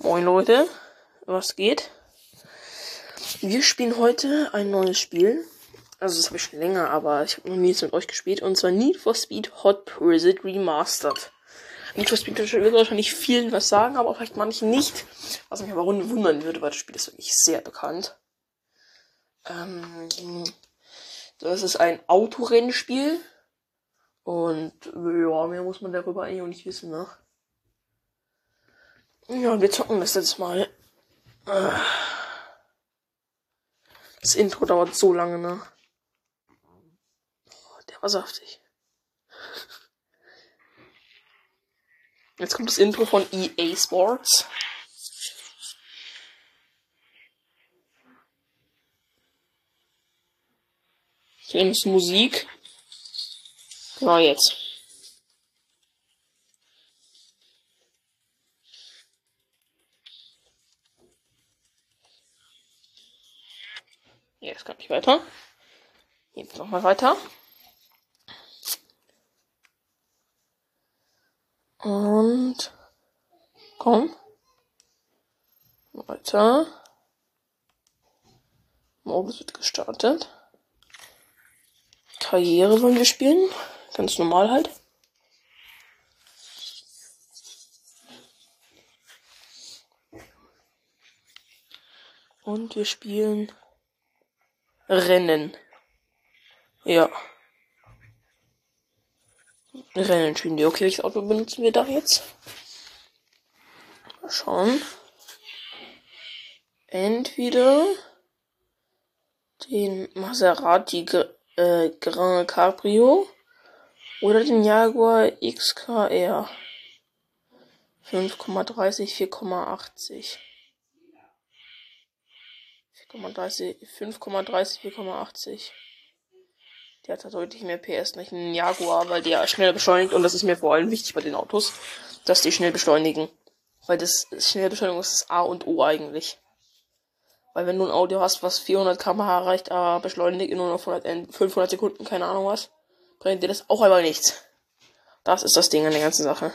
Moin Leute, was geht? Wir spielen heute ein neues Spiel. Also das habe ich schon länger, aber ich habe noch nie mit euch gespielt. Und zwar Need for Speed Hot Pursuit Remastered. Need for Speed wird wahrscheinlich vielen was sagen, aber vielleicht manchen nicht. Was mich aber wundern würde, weil das Spiel ist wirklich sehr bekannt. Ähm, das ist ein Autorennspiel. Und ja, mehr muss man darüber eigentlich auch nicht wissen, ne? Ja, wir zocken das jetzt mal. Das Intro dauert so lange, ne? Der war saftig. Jetzt kommt das Intro von EA Sports. Hier ist Musik. Genau jetzt. Jetzt kann ich weiter. Jetzt nochmal weiter. Und komm. Weiter. Modus wird gestartet. Karriere wollen wir spielen. Ganz normal halt. Und wir spielen Rennen. Ja. Rennen wir. Okay, welches Auto benutzen wir da jetzt? Mal schauen. Entweder den Maserati äh, Grand Cabrio oder den Jaguar XKR. 5,30, 4,80. 5,30, 4,80. Der hat da deutlich mehr PS, nicht ein Jaguar, weil der schnell beschleunigt und das ist mir vor allem wichtig bei den Autos, dass die schnell beschleunigen. Weil das schnelle Beschleunigung ist das A und O eigentlich. Weil wenn du ein Auto hast, was 400 km/h erreicht, aber beschleunigt in nur noch 500 Sekunden, keine Ahnung was, bringt dir das auch einmal nichts. Das ist das Ding an der ganzen Sache.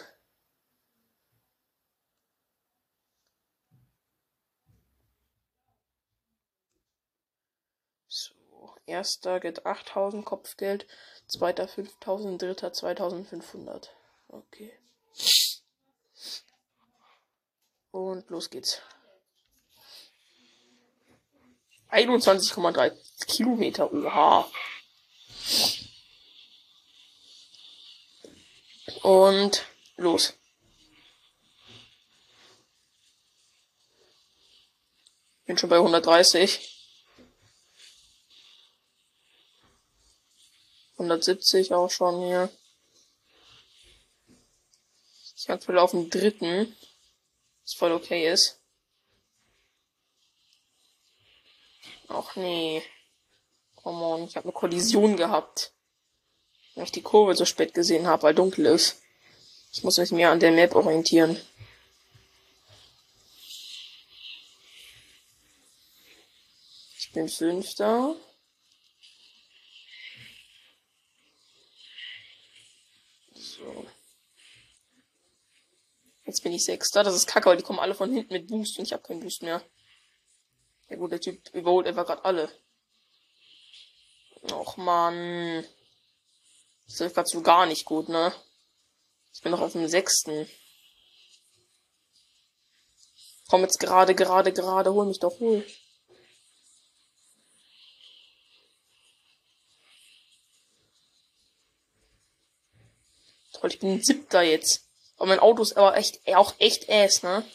Erster geht 8000 Kopfgeld, zweiter 5000, dritter 2500. Okay. Und los geht's. 21,3 Kilometer. Oha. Und los. Bin schon bei 130. 170 auch schon hier. Ich aktuell auf dem dritten. Was voll okay ist. Ach nee. Come on, ich habe eine Kollision gehabt. Weil ich die Kurve so spät gesehen habe, weil dunkel ist. Ich muss mich mehr an der Map orientieren. Ich bin Fünfter. Jetzt bin ich Sechster. Das ist kacke, weil die kommen alle von hinten mit Boost und ich habe keinen Boost mehr. Ja gut, der Typ überholt einfach gerade alle. Och man. Das ist gerade so gar nicht gut, ne? Ich bin noch auf dem Sechsten. Komm jetzt gerade, gerade, gerade, hol mich doch, hol. Toll, ich bin siebter jetzt. Aber mein Auto ist aber echt, auch echt ass, ne?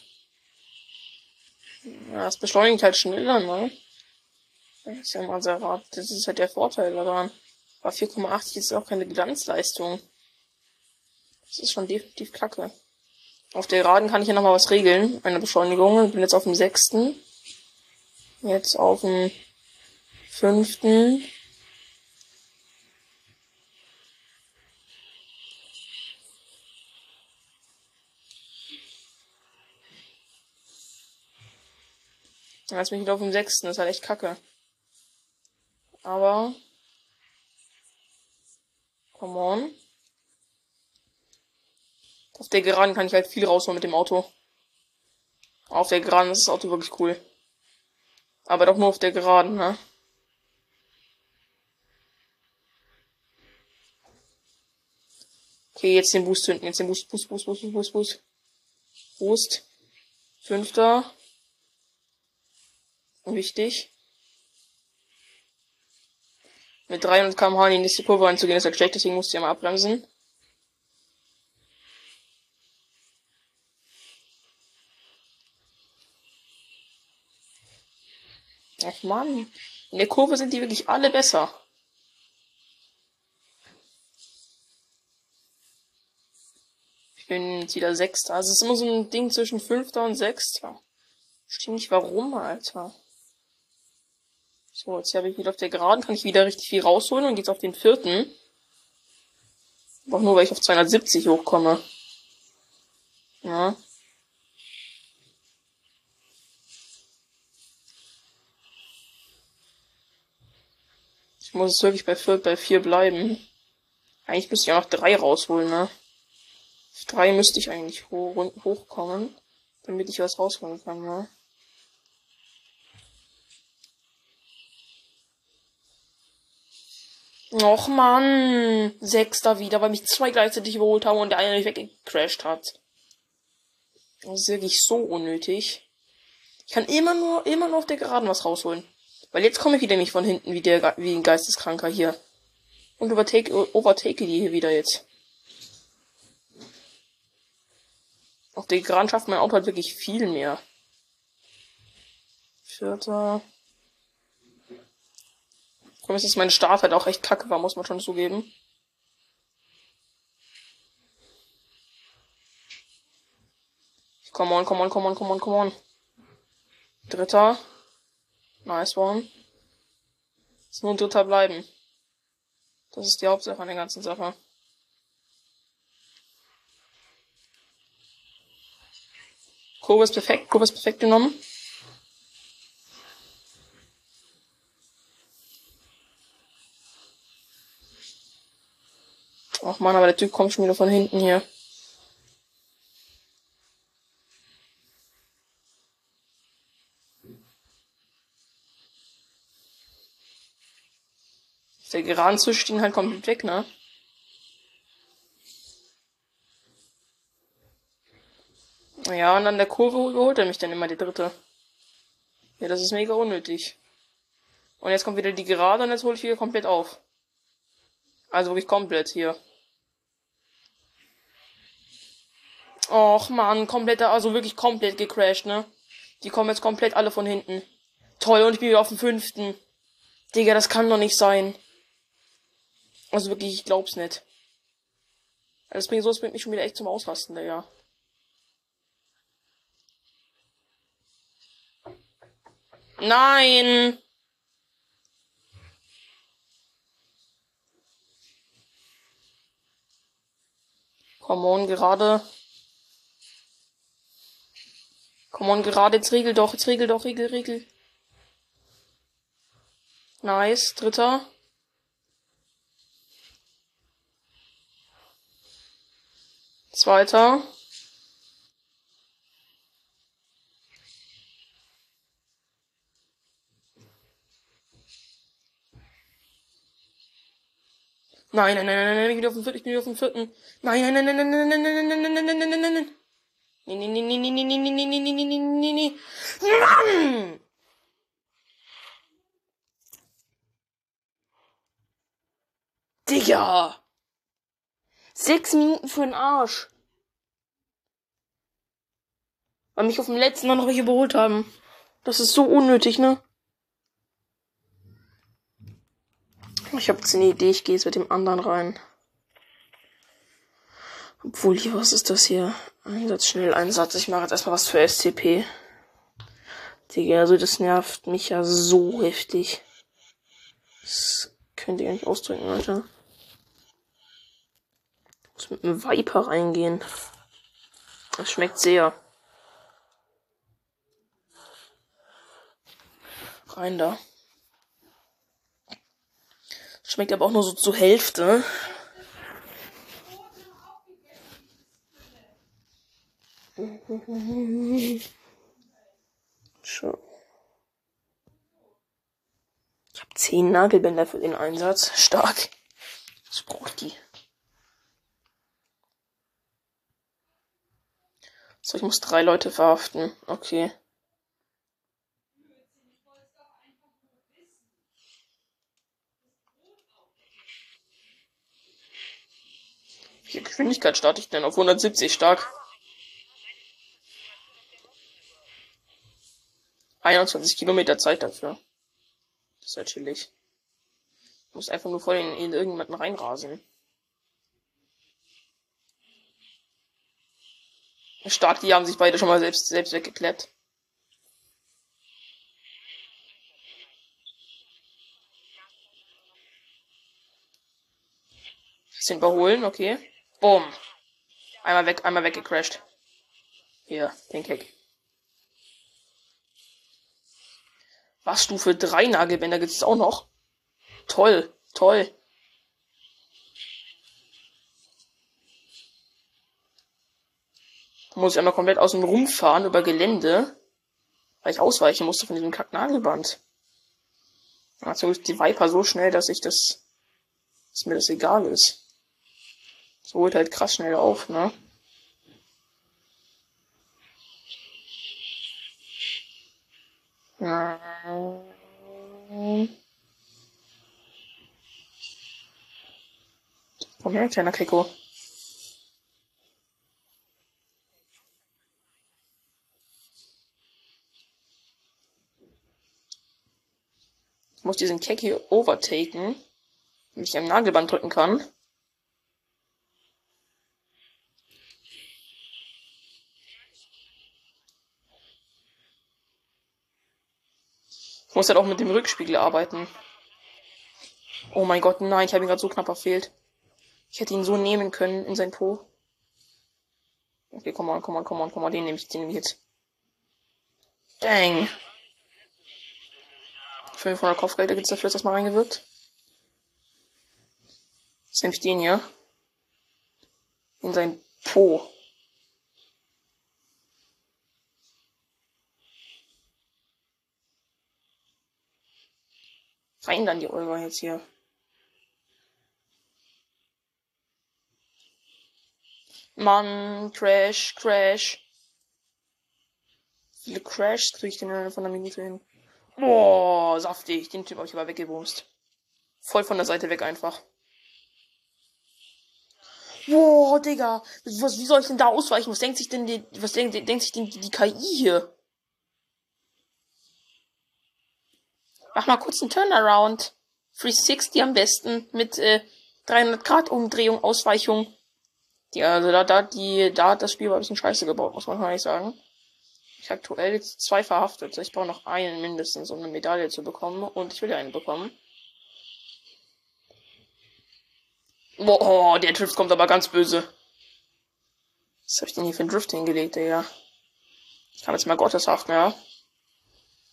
Ja, das beschleunigt halt schneller, ne? Das ist ja mal sehr rart. Das ist halt der Vorteil daran. Aber 4,80 ist auch keine Glanzleistung. Das ist schon definitiv kacke. Auf der Geraden kann ich ja nochmal was regeln. Eine Beschleunigung. Ich bin jetzt auf dem sechsten. Jetzt auf dem fünften. Jetzt bin ich wieder auf dem sechsten. Das ist halt echt kacke. Aber. Come on. Auf der Geraden kann ich halt viel rausholen mit dem Auto. Auf der Geraden ist das Auto wirklich cool. Aber doch nur auf der Geraden, ne? Okay, jetzt den Boost zünden. Jetzt den Boost, Boost, Boost, Boost, Boost, Boost. Boost. Fünfter. Wichtig. Mit 300 km/h in die nächste Kurve einzugehen, ist halt schlecht, deswegen musste ich mal abbremsen. Ach man, in der Kurve sind die wirklich alle besser. Ich bin jetzt wieder Sechster. Also es ist immer so ein Ding zwischen Fünfter und Sechster. Verstehe nicht warum, Alter. So, jetzt habe ich wieder auf der Geraden, kann ich wieder richtig viel rausholen und geht's auf den vierten. Auch nur, weil ich auf 270 hochkomme. Ja. Ich muss es wirklich bei vier, bei vier bleiben. Eigentlich müsste ich auch noch drei rausholen, ne? Auf drei müsste ich eigentlich hoch, hochkommen, damit ich was rausholen kann, ne? Och man, Sechster wieder, weil mich zwei gleichzeitig überholt haben und der eine nicht weggecrashed hat. Das ist wirklich so unnötig. Ich kann immer nur, immer nur auf der Geraden was rausholen. Weil jetzt komme ich wieder nicht von hinten wie der, wie ein Geisteskranker hier. Und übertake, overtake die hier wieder jetzt. Auf der Geraden schafft mein Auto halt wirklich viel mehr. Vierter. Vor allem ist mein Start halt auch echt kacke war, muss man schon zugeben. Come on, come on, come on, come on, come on. Dritter. Nice one. Ist nur ein Dritter bleiben. Das ist die Hauptsache an der ganzen Sache. Kurve ist perfekt, Kurve ist perfekt genommen. Ach man, aber der Typ kommt schon wieder von hinten hier. Der Geraden zischt ihn halt komplett weg, ne? Ja, und an der Kurve überholt er mich dann immer die dritte. Ja, das ist mega unnötig. Und jetzt kommt wieder die Gerade und jetzt hole ich wieder komplett auf. Also wirklich komplett hier. Och man, komplett, also wirklich komplett gecrashed, ne? Die kommen jetzt komplett alle von hinten. Toll, und ich bin wieder auf dem fünften. Digga, das kann doch nicht sein. Also wirklich, ich glaub's nicht. Das bringt so, das bringt mich schon wieder echt zum Ausrasten, Digga. Nein! Come on, gerade. Come on, gerade, jetzt regel doch, jetzt regel doch, regel, regel. Nice, dritter. Zweiter. Nein, nein, nein, nein, nein, ich bin auf dem vierten, ich bin auf dem vierten. Nein, nein, nein, nein, nein, nein, nein, nein, nein, nein, nein, nein, nein, nein, nein. Nee, nee, nee, nee, nee, nee, nee, nee, nee, nee, nee, nee, nee, nee. Mann! Digga! Sechs Minuten für den Arsch. Weil mich auf dem letzten noch welche überholt haben. Das ist so unnötig, ne? Ich habe jetzt eine Idee, ich gehe jetzt mit dem anderen rein. Obwohl hier, was ist das hier? Einsatz, schnell Einsatz. Ich mache jetzt erstmal was für SCP. Digga, also das nervt mich ja so heftig. Das könnt ihr gar nicht ausdrücken, Alter. Ich muss mit einem Viper reingehen. Das schmeckt sehr. Rein da. Schmeckt aber auch nur so zur Hälfte. Schon. Ich habe zehn Nagelbänder für den Einsatz. Stark. Was braucht die? So, ich muss drei Leute verhaften. Okay. Welche Geschwindigkeit starte ich denn? Auf 170 stark. 21 Kilometer Zeit dafür. Das ist halt chillig. Ich muss einfach nur vor den in irgendjemanden reinrasen. Stark, die haben sich beide schon mal selbst, selbst weggekleppt. Bisschen überholen, okay. Boom. Einmal weg, einmal weggecrashed. Hier, den Kick. Was, Stufe 3 Nagelbänder gibt es auch noch? Toll, toll. muss ich einmal komplett außen rumfahren über Gelände, weil ich ausweichen musste von diesem Kacknagelband. Also ist die Viper so schnell, dass ich das, dass mir das egal ist. So holt halt krass schnell auf, ne? Komm her, kleiner Keko. Ich muss diesen Keck hier overtaken, damit ich am Nagelband drücken kann. Ich muss halt auch mit dem Rückspiegel arbeiten. Oh mein Gott, nein, ich habe ihn gerade so knapp verfehlt. Ich hätte ihn so nehmen können in sein Po. Okay, komm mal, komm mal, komm mal, komm mal, den nehme ich, den nehme ich jetzt. Dang. 500 Kopfgelder gibt's dafür, dass das mal reingewirkt. Jetzt nehme ich den hier. In sein Po. Rein dann die Olga jetzt hier. Mann, Crash, Crash. Wie viele Crashs kriege ich denn von der Minute hin? Boah, saftig. Den Typ habe ich aber weggebumst. Voll von der Seite weg einfach. Boah, Digga. Was, wie soll ich denn da ausweichen? Was denkt sich denn die, was denkt, denkt sich denn die, die KI hier? Mach mal kurz einen Turnaround. 360 am besten mit äh, 300 Grad Umdrehung, Ausweichung. Die, also da, da, die, da hat das Spiel ein bisschen scheiße gebaut, muss man mal nicht sagen. Ich aktuell jetzt zwei verhaftet. Ich brauche noch einen mindestens, um eine Medaille zu bekommen. Und ich will ja eine bekommen. Boah, der Drift kommt aber ganz böse. Was habe ich denn hier für einen Drift hingelegt, Digga? Ich kann jetzt mal gotteshaft, ja.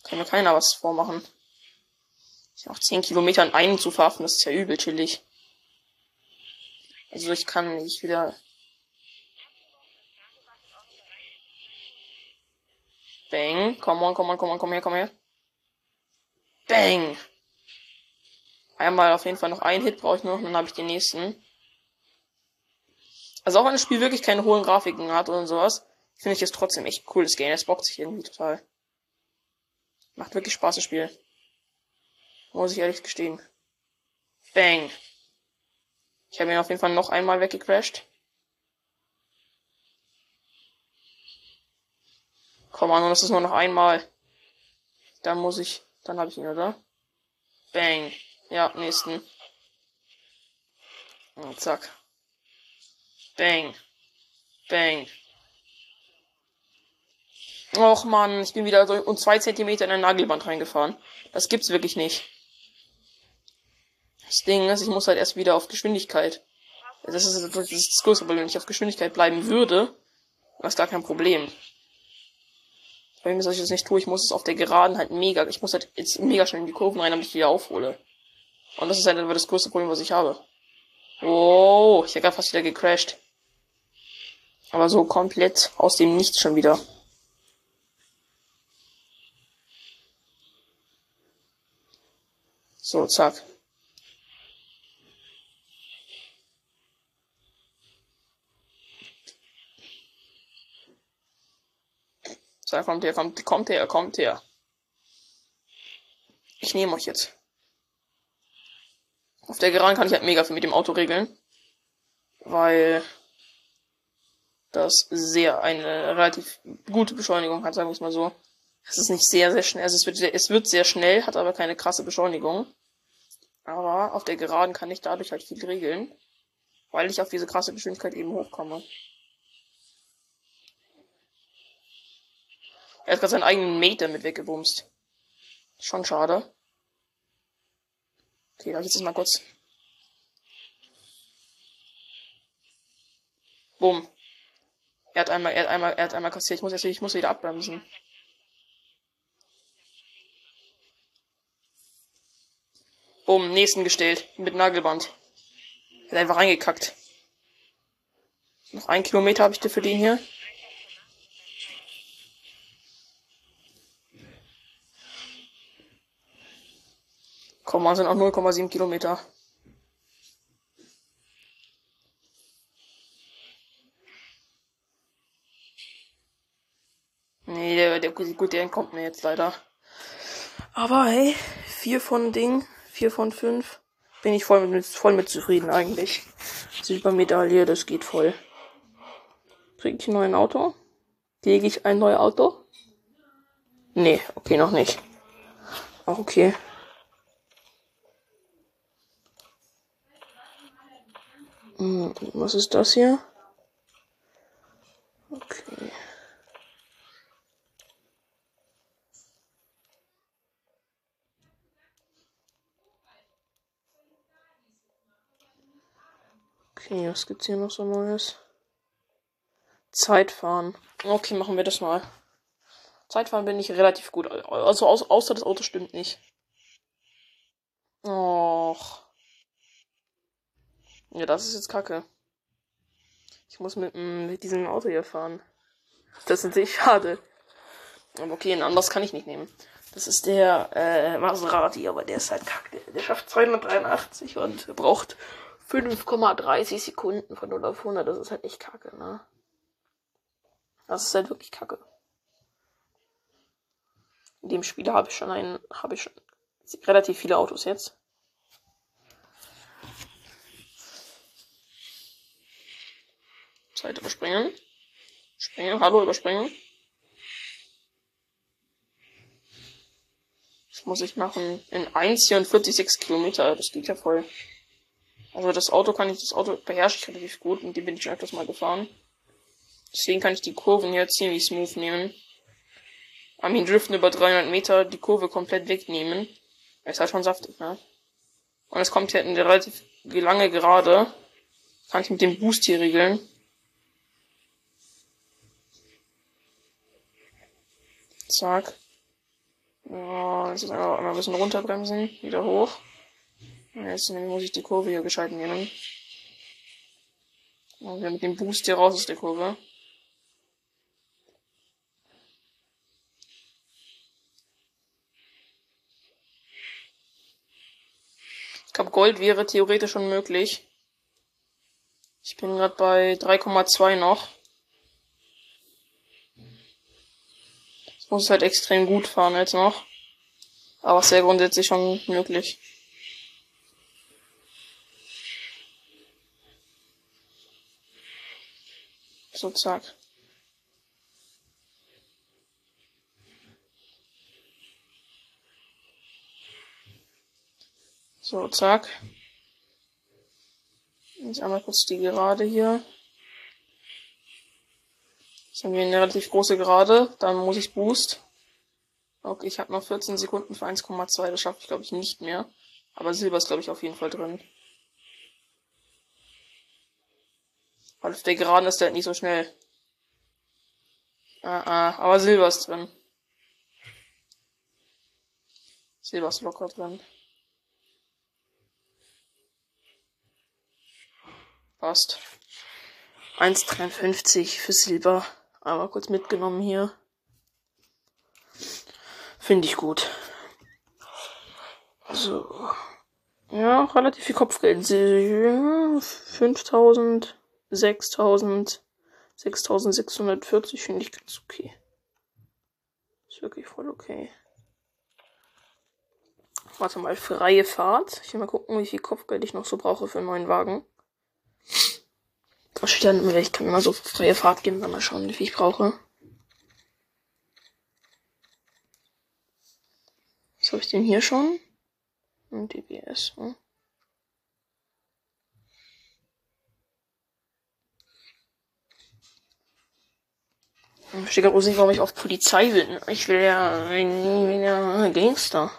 Kann mir keiner was vormachen. Auch 10 Kilometer an einen zu verhaften, das ist ja übel chillig. Also ich kann nicht wieder Bang. Komm on, komm on, komm on, komm her, komm her. Bang. Einmal auf jeden Fall noch einen Hit brauche ich noch, dann habe ich den nächsten. Also auch wenn das Spiel wirklich keine hohen Grafiken hat oder sowas, finde ich es trotzdem echt cool, das Game. Es bockt sich irgendwie total. Macht wirklich Spaß, das Spiel. Muss ich ehrlich gestehen. Bang. Ich habe ihn auf jeden Fall noch einmal weggecrashed. Komm an, das ist nur noch einmal. Dann muss ich. Dann habe ich ihn, oder? Bang. Ja, nächsten. Und zack. Bang. Bang. Och man, ich bin wieder so um zwei Zentimeter in ein Nagelband reingefahren. Das gibt's wirklich nicht. Das Ding ist, ich muss halt erst wieder auf Geschwindigkeit. Das ist, das das größte Problem. Wenn ich auf Geschwindigkeit bleiben würde, wäre es gar kein Problem. Wenn ich das nicht tue, ich muss es auf der Geraden halt mega, ich muss halt jetzt mega schnell in die Kurven rein, damit ich wieder aufhole. Und das ist halt das größte Problem, was ich habe. Oh, ich habe fast wieder gecrashed. Aber so komplett aus dem Nichts schon wieder. So, zack. So, kommt her, kommt, kommt her, kommt her. Ich nehme euch jetzt. Auf der Geraden kann ich halt mega viel mit dem Auto regeln. Weil das sehr eine relativ gute Beschleunigung hat, sagen wir es mal so. Es ist nicht sehr, sehr schnell. Also es wird, es wird sehr schnell, hat aber keine krasse Beschleunigung. Aber auf der Geraden kann ich dadurch halt viel regeln. Weil ich auf diese krasse Geschwindigkeit eben hochkomme. Er hat gerade seinen eigenen Mate damit weggebumst. Schon schade. Okay, darf ich jetzt mal kurz. Bumm. Er hat einmal, er hat einmal, er hat einmal kassiert. Ich muss jetzt, ich muss wieder abbremsen. Bumm, nächsten gestellt. Mit Nagelband. Er hat einfach reingekackt. Noch ein Kilometer habe ich für den hier. Komma sind auch 0,7 Kilometer. Nee, der, der, gut, der entkommt mir jetzt leider. Aber hey, vier von Ding, vier von fünf. Bin ich voll mit, voll mit zufrieden eigentlich. Silbermedaille, das geht voll. Kriege ich ein neues Auto? Kriege ich ein neues Auto? Nee, okay, noch nicht. Auch okay. Was ist das hier? Okay. Okay, was gibt's hier noch so Neues? Zeitfahren. Okay, machen wir das mal. Zeitfahren bin ich relativ gut. Also außer das Auto stimmt nicht. Och. Ja, das ist jetzt kacke. Ich muss mit, mm, mit diesem Auto hier fahren. Das ist natürlich schade. Aber okay, ein anderes kann ich nicht nehmen. Das ist der äh, Maserati, aber der ist halt kacke. Der schafft 283 und braucht 5,30 Sekunden von 0 auf 100. Das ist halt echt kacke, ne? Das ist halt wirklich kacke. In dem Spiel habe ich schon einen, habe ich schon relativ viele Autos jetzt. Zeit überspringen. Springen, hallo, überspringen. Das muss ich machen. In 1,44 Kilometer. Das geht ja voll. Also das Auto kann ich, das Auto beherrsche ich relativ gut und die bin ich schon öfters mal gefahren. Deswegen kann ich die Kurven hier ziemlich smooth nehmen. Armin driften über 300 Meter, die Kurve komplett wegnehmen. Ist halt schon saftig, ne? Und es kommt hier in der relativ lange Gerade. Kann ich mit dem Boost hier regeln. Zack. Ja, jetzt einmal ein bisschen runterbremsen, wieder hoch. Jetzt muss ich die Kurve hier gescheit nehmen. Und wir mit dem Boost hier raus aus der Kurve. Ich glaube, Gold wäre theoretisch schon möglich. Ich bin gerade bei 3,2 noch. Muss halt extrem gut fahren jetzt noch. Aber sehr grundsätzlich schon möglich. So, zack. So, zack. Jetzt einmal kurz die Gerade hier. Jetzt haben wir eine relativ große Gerade. Dann muss ich Boost. Okay, ich habe noch 14 Sekunden für 1,2. Das schaffe ich, glaube ich, nicht mehr. Aber Silber ist, glaube ich, auf jeden Fall drin. Weil auf der Geraden ist der halt nicht so schnell. Ah, ah, aber Silber ist drin. Silber ist locker drin. Passt. 1,53 für Silber. Aber kurz mitgenommen hier. Finde ich gut. So. Ja, relativ viel Kopfgeld. 5000, 6000, 6640 finde ich ganz okay. Ist wirklich voll okay. Warte mal, freie Fahrt. Ich will mal gucken, wie viel Kopfgeld ich noch so brauche für einen neuen Wagen. Dann, ich kann immer so freie Fahrt geben, dann mal schauen, wie viel ich brauche. Was habe ich denn hier schon? Und DBS, hm? Ich verstehe gerade nicht, warum ich auf Polizei will. Ich will ja, ich will ja Gangster.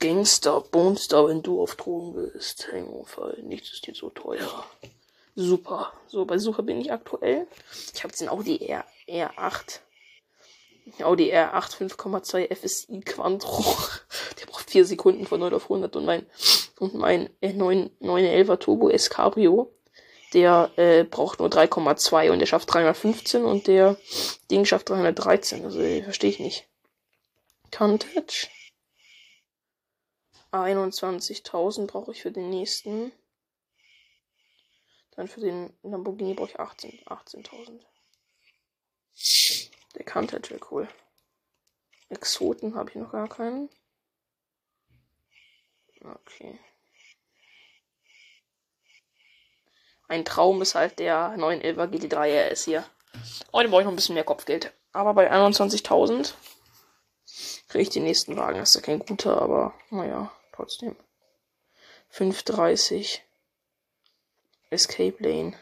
Gangster, Bonester, wenn du auf Drogen bist. Hangover, nichts ist dir so teuer. Super. So, bei Suche bin ich aktuell. Ich habe jetzt den Audi R, R8. Audi R8 5,2 FSI Quantro. Der braucht 4 Sekunden von 0 auf 100 und mein, und mein 9, 911er Turbo S Cabrio, der äh, braucht nur 3,2 und der schafft 315 und der Ding schafft 313. Also verstehe ich nicht. Countach. 21.000 brauche ich für den nächsten. Dann für den Lamborghini brauche ich 18.000. 18 der Countach wäre cool. Exoten habe ich noch gar keinen. Okay. Ein Traum ist halt der 911 GT3 RS hier. Heute brauche ich noch ein bisschen mehr Kopfgeld. Aber bei 21.000 kriege ich den nächsten Wagen. Das ist ja kein guter, aber naja, trotzdem. 530 Escape Lane.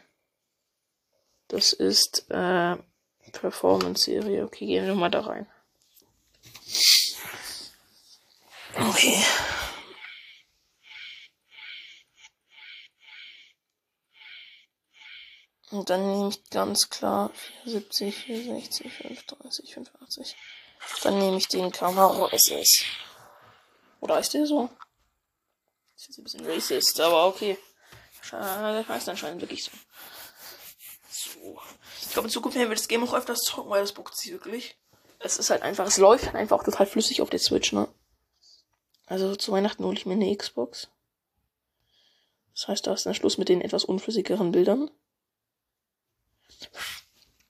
Das ist äh, Performance-Serie. Okay, gehen wir mal da rein. Okay. Und dann nehme ich ganz klar 74, 64, 35, 85. Dann nehme ich den Camaro SS. Oder ist der so? Das ist jetzt ein bisschen racist, aber okay. Das heißt anscheinend wirklich so. So. Ich glaube, in Zukunft werden wir das Game auch öfters zocken, weil das bockt sich wirklich. Es ist halt einfach, es läuft halt einfach auch total flüssig auf der Switch, ne? Also zu Weihnachten hole ich mir eine Xbox. Das heißt, da ist dann Schluss mit den etwas unflüssigeren Bildern.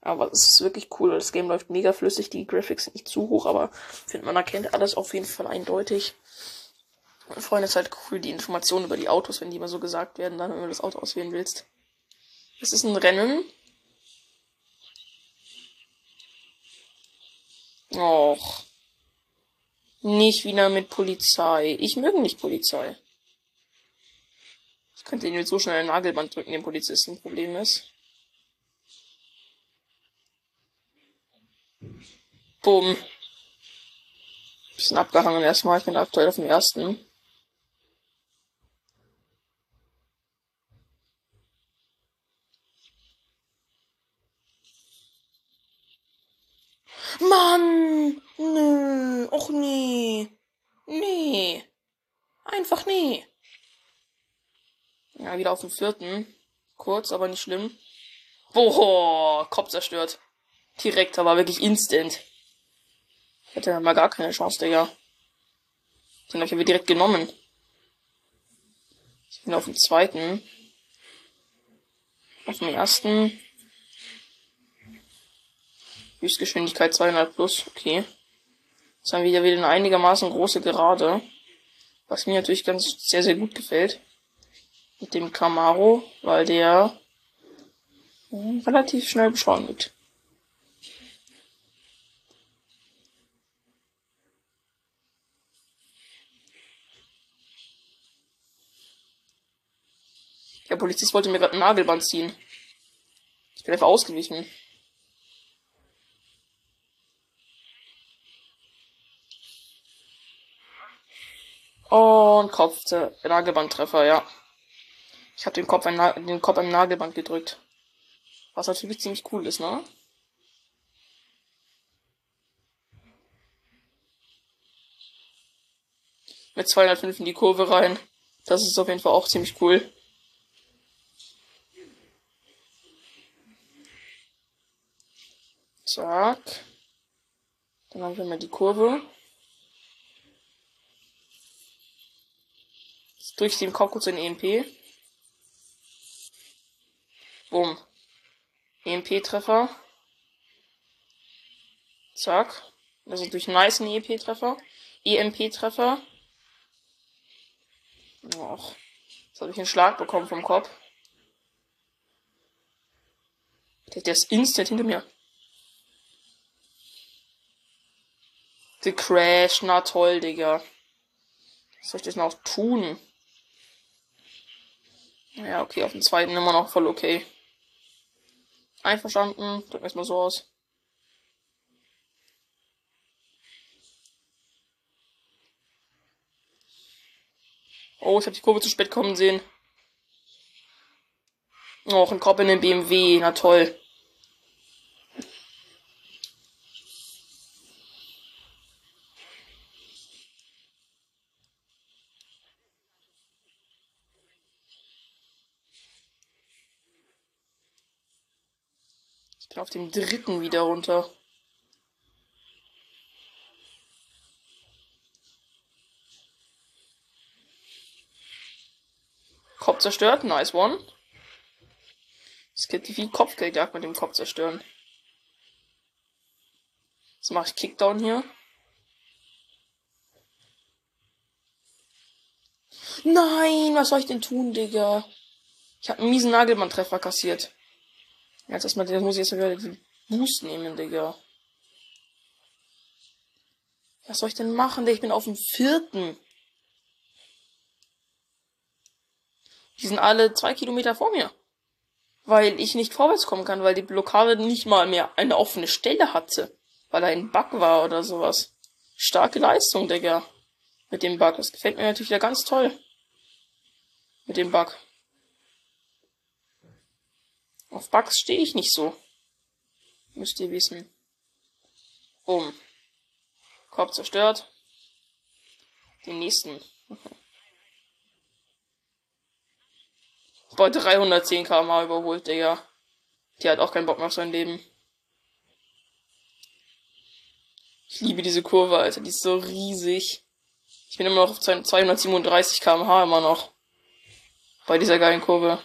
Aber es ist wirklich cool. Das Game läuft mega flüssig. Die Graphics sind nicht zu hoch, aber ich finde, man erkennt alles auf jeden Fall eindeutig. Und Freunde, ist halt cool, die Informationen über die Autos, wenn die immer so gesagt werden, dann, wenn du das Auto auswählen willst. Es ist ein Rennen. Och. Nicht wieder mit Polizei. Ich möge nicht Polizei. Ich könnte ihn jetzt so schnell ein Nagelband drücken, den Polizisten. Problem ist. Boom. Bisschen abgehangen erstmal. Ich bin aktuell auf dem ersten. Mann! Nö. Och nee. Nee. Einfach nee. Ja, wieder auf dem vierten. Kurz, aber nicht schlimm. Boah, Kopf zerstört. Direkt, aber wirklich instant. Ich hatte mal gar keine Chance, Digga. Den hab ich aber direkt genommen. Ich bin auf dem zweiten. Auf dem ersten. Höchstgeschwindigkeit 200 plus, okay. Jetzt haben wir wieder wieder eine einigermaßen große Gerade. Was mir natürlich ganz sehr, sehr gut gefällt. Mit dem Camaro, weil der hm, relativ schnell beschleunigt. Der Polizist wollte mir gerade ein Nagelband ziehen. Ich bin einfach ausgewichen. Und Kopf, der Nagelbandtreffer, ja. Ich habe den Kopf den Kopf am Nagelband gedrückt. Was natürlich ziemlich cool ist, ne? Mit 205 in die Kurve rein. Das ist auf jeden Fall auch ziemlich cool. Zack. Dann haben wir mal die Kurve. Jetzt drücke ich den Kopf kurz in EMP. Bumm. EMP-Treffer. Zack. Ist durch einen nice EMP-Treffer. EMP-Treffer. Och. Jetzt habe ich einen Schlag bekommen vom Kopf. Der, der ist instant hinter mir. The Crash, na toll, Digga. Was soll ich das noch tun? Ja, okay, auf dem zweiten immer noch voll okay. Einverstanden, drücken wir es mal so aus. Oh, ich habe die Kurve zu spät kommen sehen. Och, ein Kopf in den BMW, na toll. Auf dem dritten wieder runter. Kopf zerstört, nice one. Es gibt wie Kopfgeldjagd mit dem Kopf zerstören. Jetzt mache ich Kickdown hier. Nein, was soll ich denn tun, Digga? Ich habe einen miesen Nagelmann-Treffer kassiert. Jetzt erstmal, jetzt muss ich erstmal wieder den Boost nehmen, Digga. Was soll ich denn machen, Digga? Ich bin auf dem vierten. Die sind alle zwei Kilometer vor mir. Weil ich nicht vorwärts kommen kann, weil die Blockade nicht mal mehr eine offene Stelle hatte. Weil da ein Bug war oder sowas. Starke Leistung, Digga. Mit dem Bug. Das gefällt mir natürlich wieder ganz toll. Mit dem Bug. Auf Bugs stehe ich nicht so. Müsst ihr wissen. Um. Korb zerstört. Den nächsten. Boah, 310 km überholt, Digga. Die hat auch keinen Bock mehr auf sein Leben. Ich liebe diese Kurve, Alter. Die ist so riesig. Ich bin immer noch auf 237 km/h immer noch. Bei dieser geilen Kurve.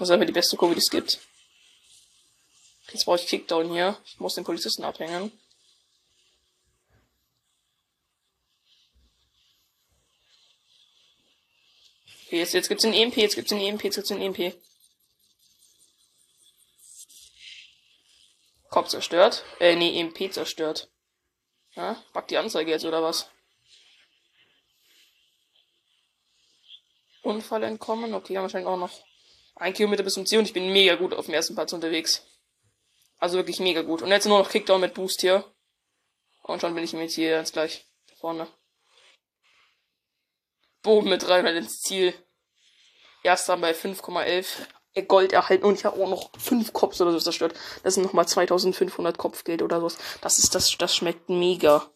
Das ist einfach die beste Kurve, die es gibt. Jetzt brauche ich Kickdown hier. Ich muss den Polizisten abhängen. Okay, jetzt, jetzt gibt's den EMP, jetzt gibt's den EMP, jetzt gibt's den EMP. Kopf zerstört. Äh, nee, EMP zerstört. Ja, pack die Anzeige jetzt, oder was? Unfall entkommen. Okay, haben wahrscheinlich auch noch ein Kilometer bis zum Ziel und ich bin mega gut auf dem ersten Platz unterwegs. Also wirklich mega gut. Und jetzt nur noch Kickdown mit Boost hier. Und schon bin ich mit hier jetzt gleich vorne. Boom mit 300 ins Ziel. Erster bei 5,11 Gold erhalten und ich habe auch noch 5 Cops oder so zerstört. Das sind nochmal 2500 Kopfgeld oder sowas. Das ist das, das schmeckt mega.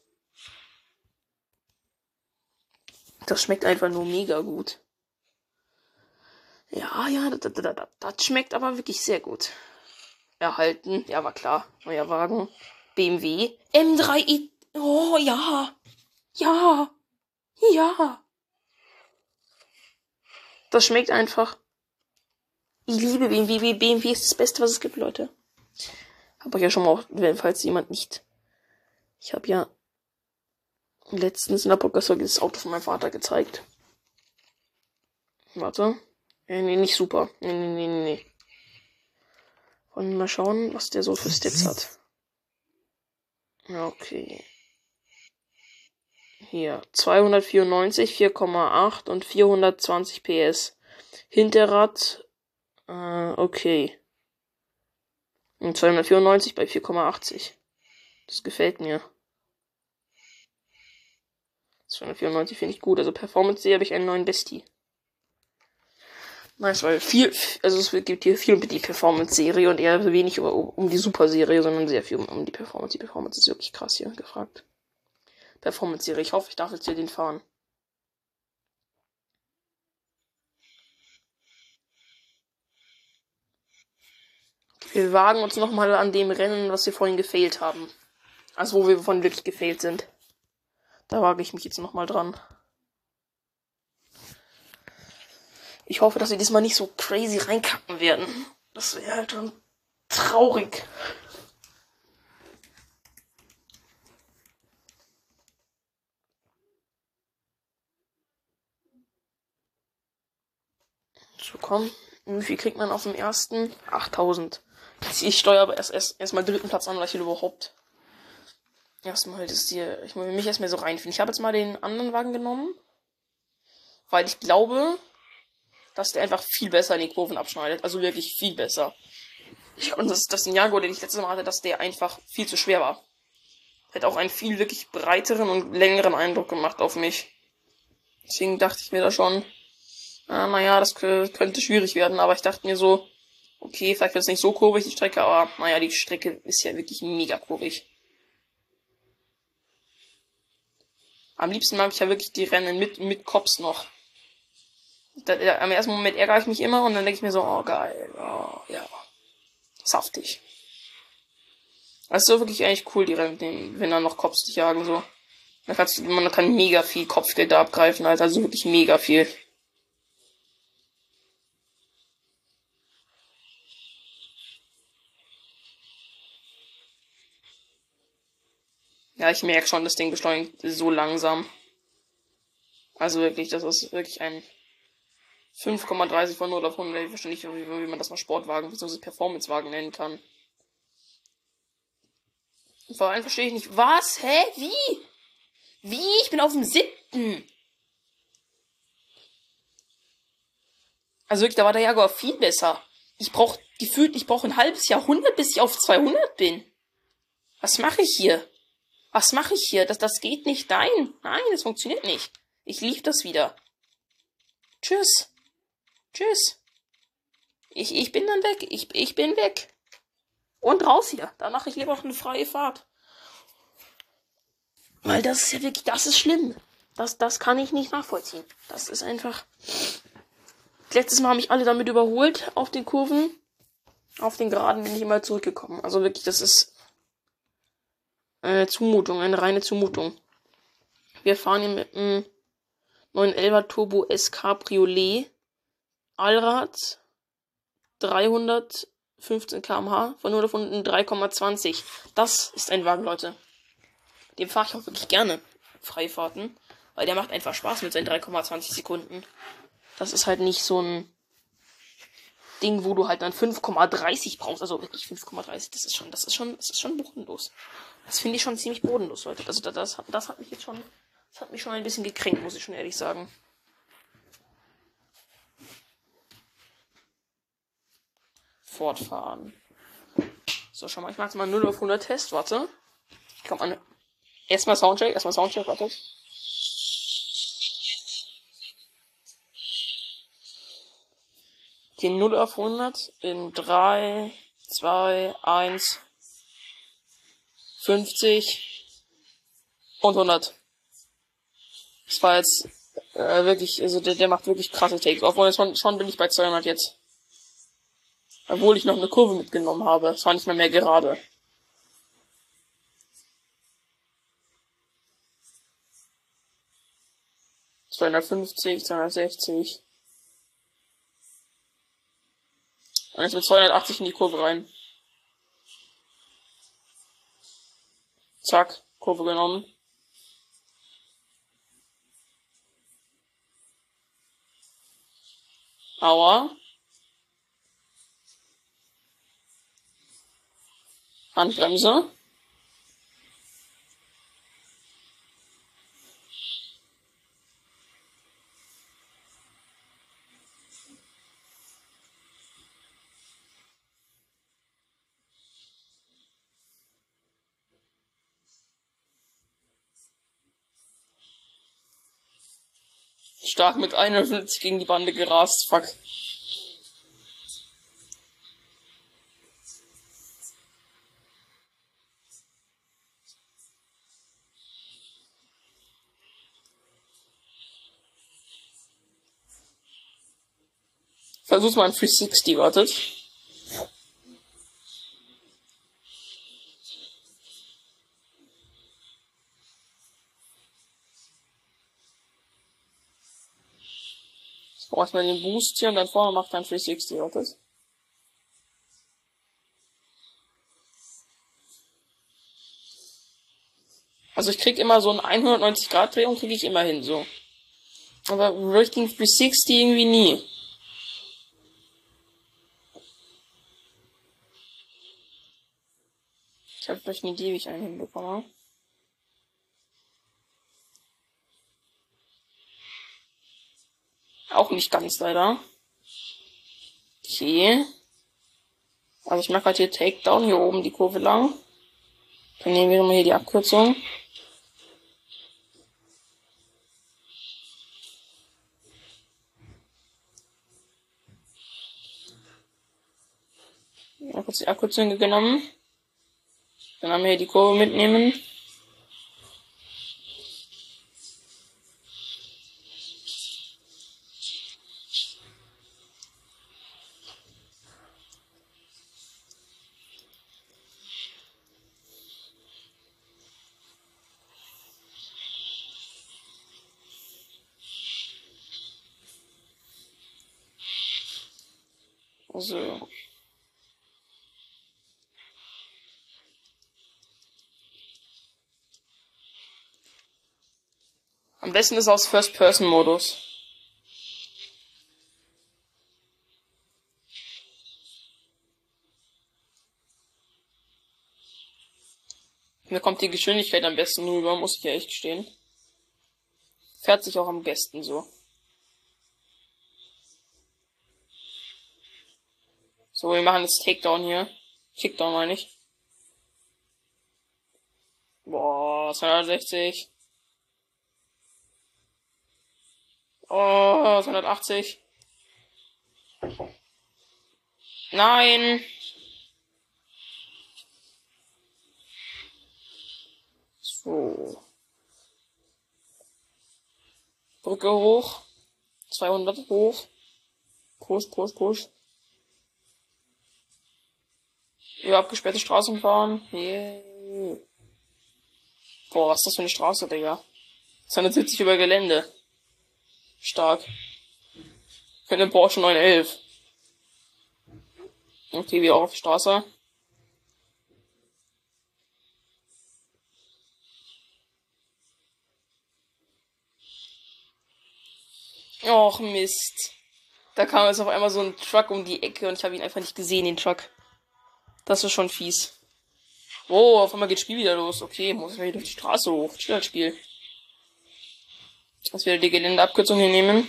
Das schmeckt einfach nur mega gut. Ja, ja, das, das, das, das schmeckt aber wirklich sehr gut. Erhalten, ja, war klar. Neuer Wagen. BMW. M3i. Oh, ja. Ja. Ja. Das schmeckt einfach. Ich liebe BMW. BMW ist das Beste, was es gibt, Leute. Hab euch ja schon mal, auch, falls jemand nicht. Ich habe ja letztens in der Podcast-Folge das Auto von meinem Vater gezeigt. Warte. Nee, nee, nicht super. Nee, nee, nee, nee. Wollen wir mal schauen, was der so für Stats hat. Okay. Hier, 294, 4,8 und 420 PS. Hinterrad, äh, okay. Und 294 bei 4,80. Das gefällt mir. 294 finde ich gut. Also Performance habe ich einen neuen Bestie. Nice, weil viel, also es geht hier viel um die Performance-Serie und eher wenig um, die Super-Serie, sondern sehr viel um, um die Performance. Die Performance ist wirklich krass hier gefragt. Performance-Serie. Ich hoffe, ich darf jetzt hier den fahren. Wir wagen uns nochmal an dem Rennen, was wir vorhin gefehlt haben. Also wo wir von wirklich gefehlt sind. Da wage ich mich jetzt nochmal dran. Ich hoffe, dass sie diesmal nicht so crazy reinkacken werden. Das wäre halt schon traurig. So, komm. Wie viel kriegt man auf dem ersten? 8000. Ich steuere aber erst, erst, erst mal dritten Platz an, weil ich überhaupt erstmal das hier, ich will mich erstmal so reinfinden. Ich habe jetzt mal den anderen Wagen genommen, weil ich glaube, dass der einfach viel besser in die Kurven abschneidet. Also wirklich viel besser. Und das, das Jago, den ich letztes Mal hatte, dass der einfach viel zu schwer war. Hat auch einen viel wirklich breiteren und längeren Eindruck gemacht auf mich. Deswegen dachte ich mir da schon, Ah, naja, das könnte schwierig werden, aber ich dachte mir so, okay, vielleicht wird es nicht so kurvig, die Strecke, aber naja, die Strecke ist ja wirklich mega kurvig. Am liebsten mag ich ja wirklich die Rennen mit, mit Cops noch. Da, da, am ersten Moment ärgere ich mich immer und dann denke ich mir so, oh geil, oh, ja, saftig. Das ist so wirklich eigentlich cool, die Rennen, wenn dann noch Cops dich jagen, so. Man kann, man kann mega viel Kopfgeld da abgreifen, also wirklich mega viel. Ja, ich merke schon, das Ding beschleunigt so langsam. Also wirklich, das ist wirklich ein 5,30 von 0 auf 100. Ich verstehe nicht, wie, man das mal Sportwagen bzw. Performancewagen nennen kann. Vor allem verstehe ich nicht. Was? Hä? Wie? Wie? Ich bin auf dem siebten. Also wirklich, da war der Jaguar viel besser. Ich brauche gefühlt, ich brauche ein halbes Jahrhundert, bis ich auf 200 bin. Was mache ich hier? Was mache ich hier? Das, das geht nicht. Nein, nein, das funktioniert nicht. Ich lief das wieder. Tschüss. Tschüss. Ich, ich bin dann weg. Ich, ich bin weg. Und raus hier. Da mache ich lieber auch eine freie Fahrt. Weil das ist ja wirklich, das ist schlimm. Das, das kann ich nicht nachvollziehen. Das ist einfach. Letztes Mal haben mich alle damit überholt auf den Kurven. Auf den Geraden bin ich immer zurückgekommen. Also wirklich, das ist äh, Zumutung, eine reine Zumutung. Wir fahren hier mit einem 911er Turbo S Cabriolet Allrad 315 km/h von 0 auf 3,20. Das ist ein Wagen, Leute. Dem fahre ich auch wirklich gerne Freifahrten, weil der macht einfach Spaß mit seinen 3,20 Sekunden. Das ist halt nicht so ein Ding, wo du halt dann 5,30 brauchst, also wirklich 5,30. Das ist schon, das ist schon, das ist schon bodenlos. Das finde ich schon ziemlich bodenlos, Leute. Also das, das, das hat mich jetzt schon, das hat mich schon ein bisschen gekränkt, muss ich schon ehrlich sagen. Fortfahren. So, schau mal, ich mache jetzt mal 0 auf 100 Test, warte. Ich komm an. Erstmal Soundcheck, erstmal Soundcheck, warte. Die 0 auf 100 in 3, 2, 1. 50 und 100. Das war jetzt äh, wirklich, also der, der macht wirklich krasse Takes. Obwohl schon, schon bin ich bei 200 jetzt. Obwohl ich noch eine Kurve mitgenommen habe. Es war nicht mehr mehr gerade. Zweihundertfünfzig, zweihundertsechzig. Und jetzt mit 280 in die Kurve rein. Zack, Kurve genommen. Aua. Handbremse. stark mit 51 gegen die Bande gerast. Fuck. Versuch's mal ein 360, wartet. Ich brauche erstmal den Boost hier und dann vorne macht dann 360, oder das? Also ich krieg immer so eine 190 Grad Drehung kriege ich immer hin, so. Aber Richting 360 irgendwie nie. Ich habe vielleicht eine Idee, wie ich einen hinbekomme. Auch nicht ganz leider. Okay. Also ich mache halt hier Takedown hier oben die Kurve lang. Dann nehmen wir mal hier die Abkürzung. Ja, kurz die Abkürzung genommen. Dann haben wir hier die Kurve mitnehmen. So. Am besten ist aus First-Person-Modus. Mir kommt die Geschwindigkeit am besten rüber, muss ich ja echt stehen. Fährt sich auch am besten so. So, wir machen jetzt Takedown hier. Kickdown meine ich. Boah, 260. Oh, 180. Nein. So. Brücke hoch. 200 hoch. Push, push, push. Über abgesperrte Straßen fahren. Yeah. Boah, was ist das für eine Straße, Digga? 270 über Gelände. Stark. Den Porsche 911. Okay, wir auch auf die Straße. Och Mist. Da kam jetzt auf einmal so ein Truck um die Ecke und ich habe ihn einfach nicht gesehen, den Truck. Das ist schon fies. Oh, auf einmal geht das Spiel wieder los. Okay, muss ich wieder durch die Straße hoch. Chill das Spiel. Dass wir die Geländeabkürzung hier nehmen.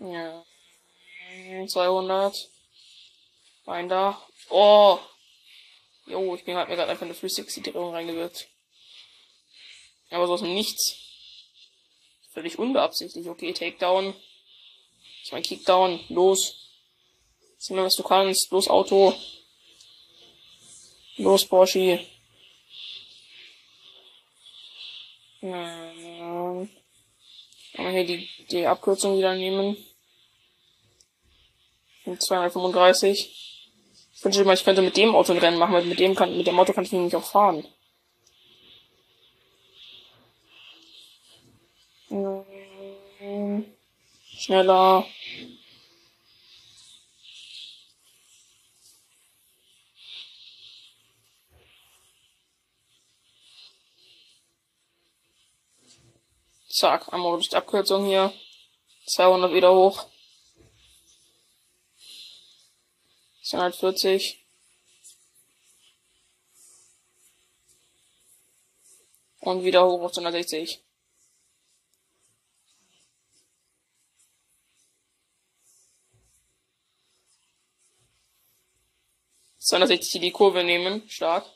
Ja. 200. Rein da. Oh. Jo, ich bin halt mir gerade einfach eine 360-Drehung reingewirkt. Aber so aus dem Nichts. Völlig unbeabsichtigt. Okay, Takedown. Ich mein Kickdown. Los. Sieh mal, was du kannst. Los, Auto. Los, Porsche. Ja. Kann man hier die, die Abkürzung wieder nehmen. 235. Ich wünsche mal, ich könnte mit dem Auto ein Rennen machen, weil mit dem kann, mit dem Auto kann ich nämlich auch fahren. Schneller. Zack, einmal durch die Abkürzung hier. 200 wieder hoch. 240. Und wieder hoch auf 260. 260 die Kurve nehmen. Stark.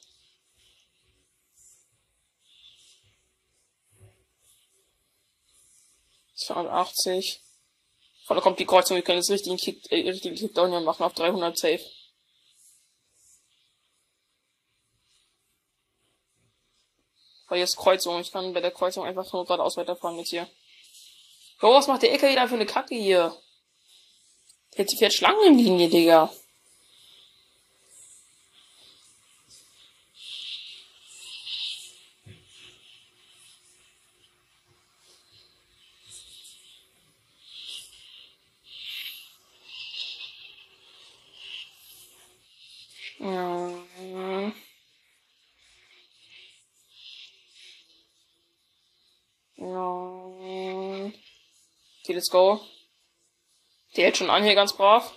Zweihundertachtzig. Vorne kommt die Kreuzung, wir können jetzt richtig Kick, äh, richtigen Kickdown hier machen auf 300 safe. Weil jetzt Kreuzung, ich kann bei der Kreuzung einfach nur geradeaus weiterfahren jetzt hier. Oh, was macht der Ecker wieder für eine Kacke hier? Jetzt fährt Schlangenlinie, Digga. Okay, let's go. Der hält schon an hier ganz brav.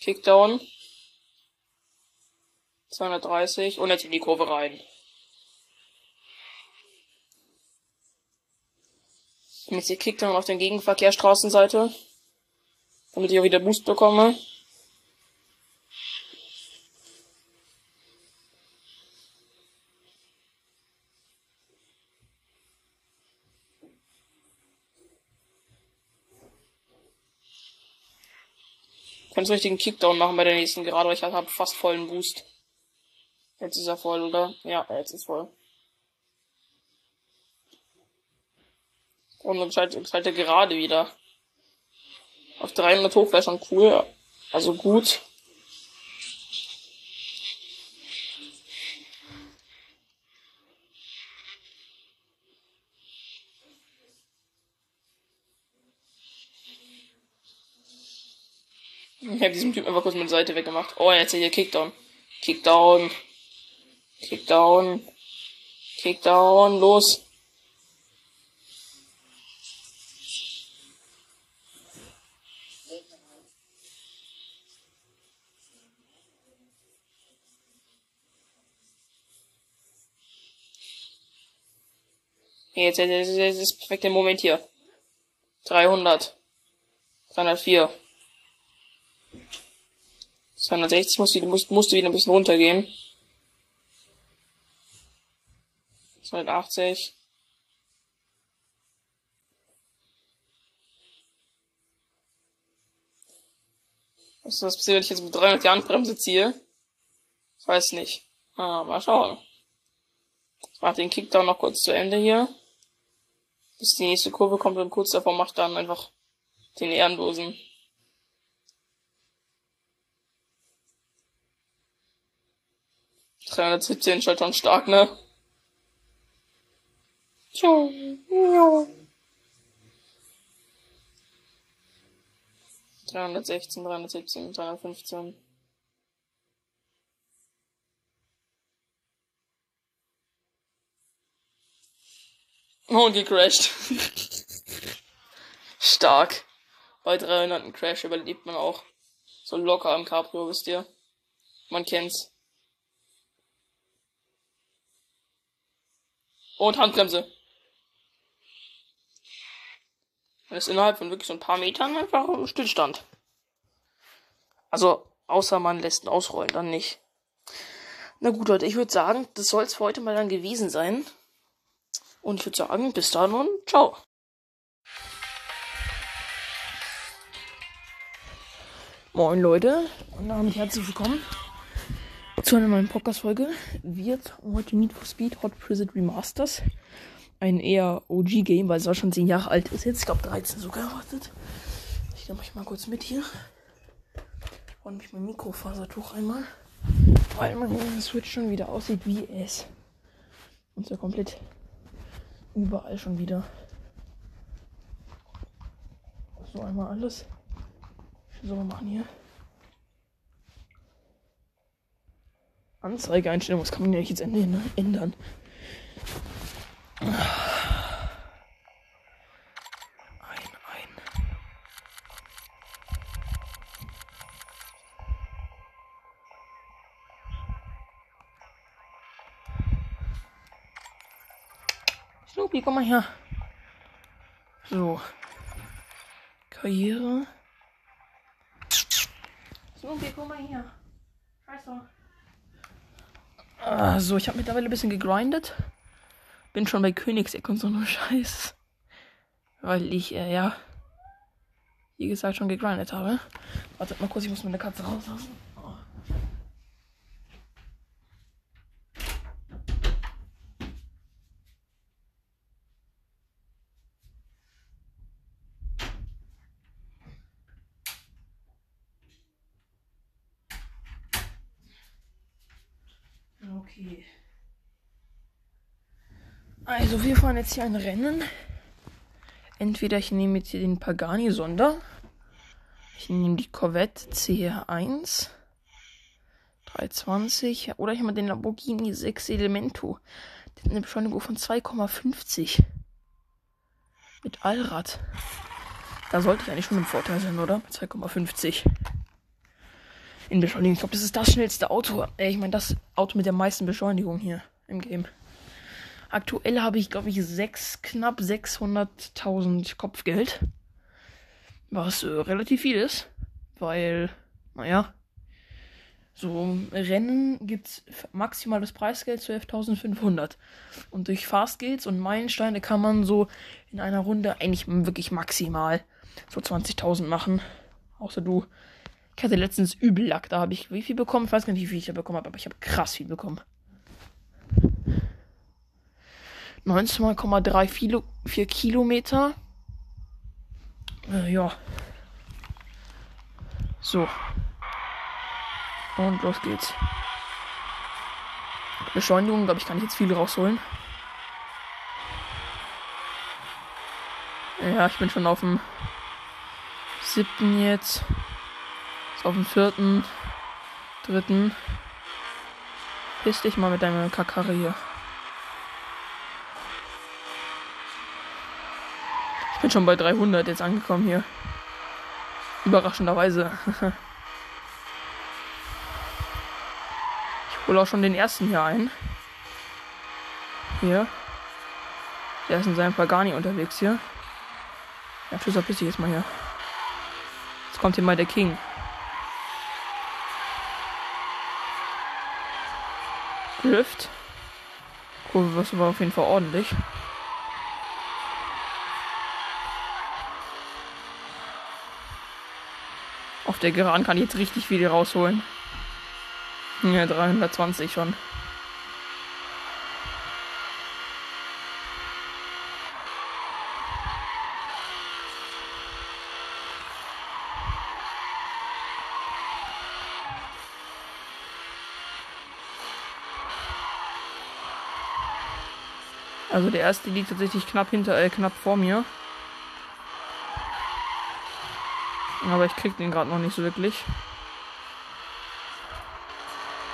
Kickdown. 230 und jetzt in die Kurve rein. Jetzt hier Kickdown auf der Gegenverkehrsstraßenseite. Damit ich auch wieder Boost bekomme. Kannst richtigen Kickdown machen bei der nächsten Gerade, weil ich habe fast vollen Boost. Jetzt ist er voll, oder? Ja, jetzt ist voll. Und dann schaltet, schaltet er gerade wieder. Auf 300 hoch wäre schon cool. Also gut. Ich habe diesem Typ einfach kurz meine Seite weggemacht. Oh, jetzt hier Kickdown. Kickdown. Kickdown. Kickdown. Los. Jetzt, jetzt, jetzt, jetzt ist perfekter Moment hier. 300. 304. 260 musst du, musst, musst du wieder ein bisschen runtergehen. 280. Was ist das passiert, wenn ich jetzt mit 300 Jahren Bremse ziehe? Ich weiß nicht. Ah, mal schauen. Ich mache den Kickdown noch kurz zu Ende hier. Bis die nächste Kurve kommt und kurz davor macht dann einfach den Ehrenlosen. 317 ist halt schon stark, ne? 316, 317, 315. Oh, und gecrashed. Stark. Bei 300 Crash überlebt man auch. So locker am Cabrio, wisst ihr. Man kennt's. Und Handbremse. Das ist innerhalb von wirklich so ein paar Metern einfach ein Stillstand. Also, außer man lässt ihn ausrollen, dann nicht. Na gut, Leute, ich würde sagen, das soll es für heute mal dann gewesen sein. Und ich würde sagen, bis dann und ciao. Moin Leute und damit herzlich willkommen zu einer neuen Podcast-Folge wird heute Need for Speed Hot Pursuit Remasters. Ein eher OG-Game, weil es auch schon 10 Jahre alt ist jetzt. Ich glaube 13 sogar. Wartet. Ich nehme euch mal kurz mit hier. Und mich mein Mikrofasertuch einmal. Weil mein Switch schon wieder aussieht wie es. Und so komplett überall schon wieder. So einmal alles. So machen hier. Anzeigeeinstellung, was kann man ja jetzt ändern? ändern? Ein, ein. Snoopy, komm mal her. So. Karriere. Snoopy, komm mal her. Scheiße. Also, ich habe mittlerweile ein bisschen gegrindet. Bin schon bei Königseck und so nur Scheiß. Weil ich, äh, ja, wie gesagt, schon gegrindet habe. Wartet mal kurz, ich muss meine Katze rauslassen. Oh. Okay. Also wir fahren jetzt hier ein Rennen. Entweder ich nehme jetzt hier den Pagani Sonder. Ich nehme die Corvette CR1 320 oder ich nehme den Lamborghini 6 Elemento. Der hat eine Beschleunigung von 2,50 mit Allrad. Da sollte ich eigentlich schon im Vorteil sein, oder? Mit 2,50 in Beschleunigung. Ich glaube, das ist das schnellste Auto. Äh, ich meine, das Auto mit der meisten Beschleunigung hier im Game. Aktuell habe ich, glaube ich, sechs, knapp 600.000 Kopfgeld. Was äh, relativ viel ist. Weil, naja, so Rennen gibt's maximales Preisgeld 12.500. Und durch Fastgates und Meilensteine kann man so in einer Runde eigentlich wirklich maximal so 20.000 machen. Außer du ich hatte letztens Übellack, da habe ich wie viel bekommen? Ich weiß gar nicht, wie viel ich da bekommen habe, aber ich habe krass viel bekommen. 19,34 Kilometer. Äh, ja. So. Und los geht's. Beschleunigung, glaube ich, kann ich jetzt viel rausholen. Ja, ich bin schon auf dem siebten jetzt auf dem vierten, dritten. Piss dich mal mit deiner Kakare hier. Ich bin schon bei 300 jetzt angekommen hier. Überraschenderweise. ich hole auch schon den ersten hier ein. Hier. Der ist in seinem Pagani unterwegs hier. Ja, tschüss, verpiss dich jetzt mal hier. Jetzt kommt hier mal der King. Drift. Kurve was war auf jeden Fall ordentlich. Auf der Geraden kann ich jetzt richtig viel rausholen. Ja, 320 schon. Also der erste liegt tatsächlich knapp hinter, äh, knapp vor mir. Aber ich krieg den gerade noch nicht so wirklich.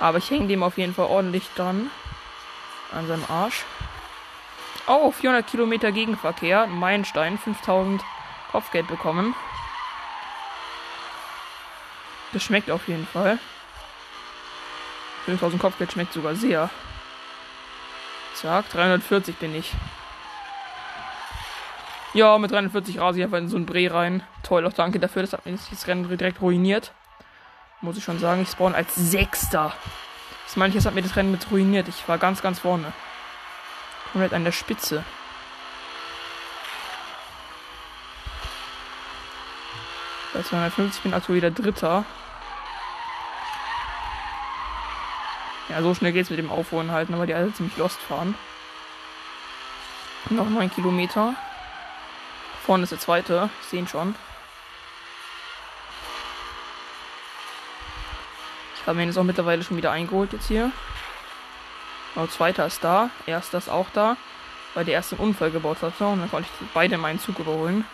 Aber ich hänge dem auf jeden Fall ordentlich dran. An seinem Arsch. Oh, 400 Kilometer Gegenverkehr. Meilenstein. 5000 Kopfgeld bekommen. Das schmeckt auf jeden Fall. 5000 Kopfgeld schmeckt sogar sehr. Zack, 340 bin ich. Ja, mit 340 rase ich einfach in so ein Bre rein. Toll, auch danke dafür. Das hat mir das Rennen direkt ruiniert. Muss ich schon sagen. Ich spawn als Sechster. Das meine ich, das hat mir das Rennen mit ruiniert. Ich war ganz, ganz vorne. Komplett an der Spitze. Bei 250 bin ich aktuell wieder Dritter. Ja, so schnell geht's mit dem Aufholen halt, ne, weil die alle ziemlich lost fahren. Noch 9 Kilometer. Vorne ist der zweite. Ich sehe ihn schon. Ich habe mir jetzt auch mittlerweile schon wieder eingeholt jetzt hier. Genau, zweiter ist da. Erster ist auch da. Weil der erste einen Unfall gebaut hat. Und dann konnte ich beide in meinen Zug überholen.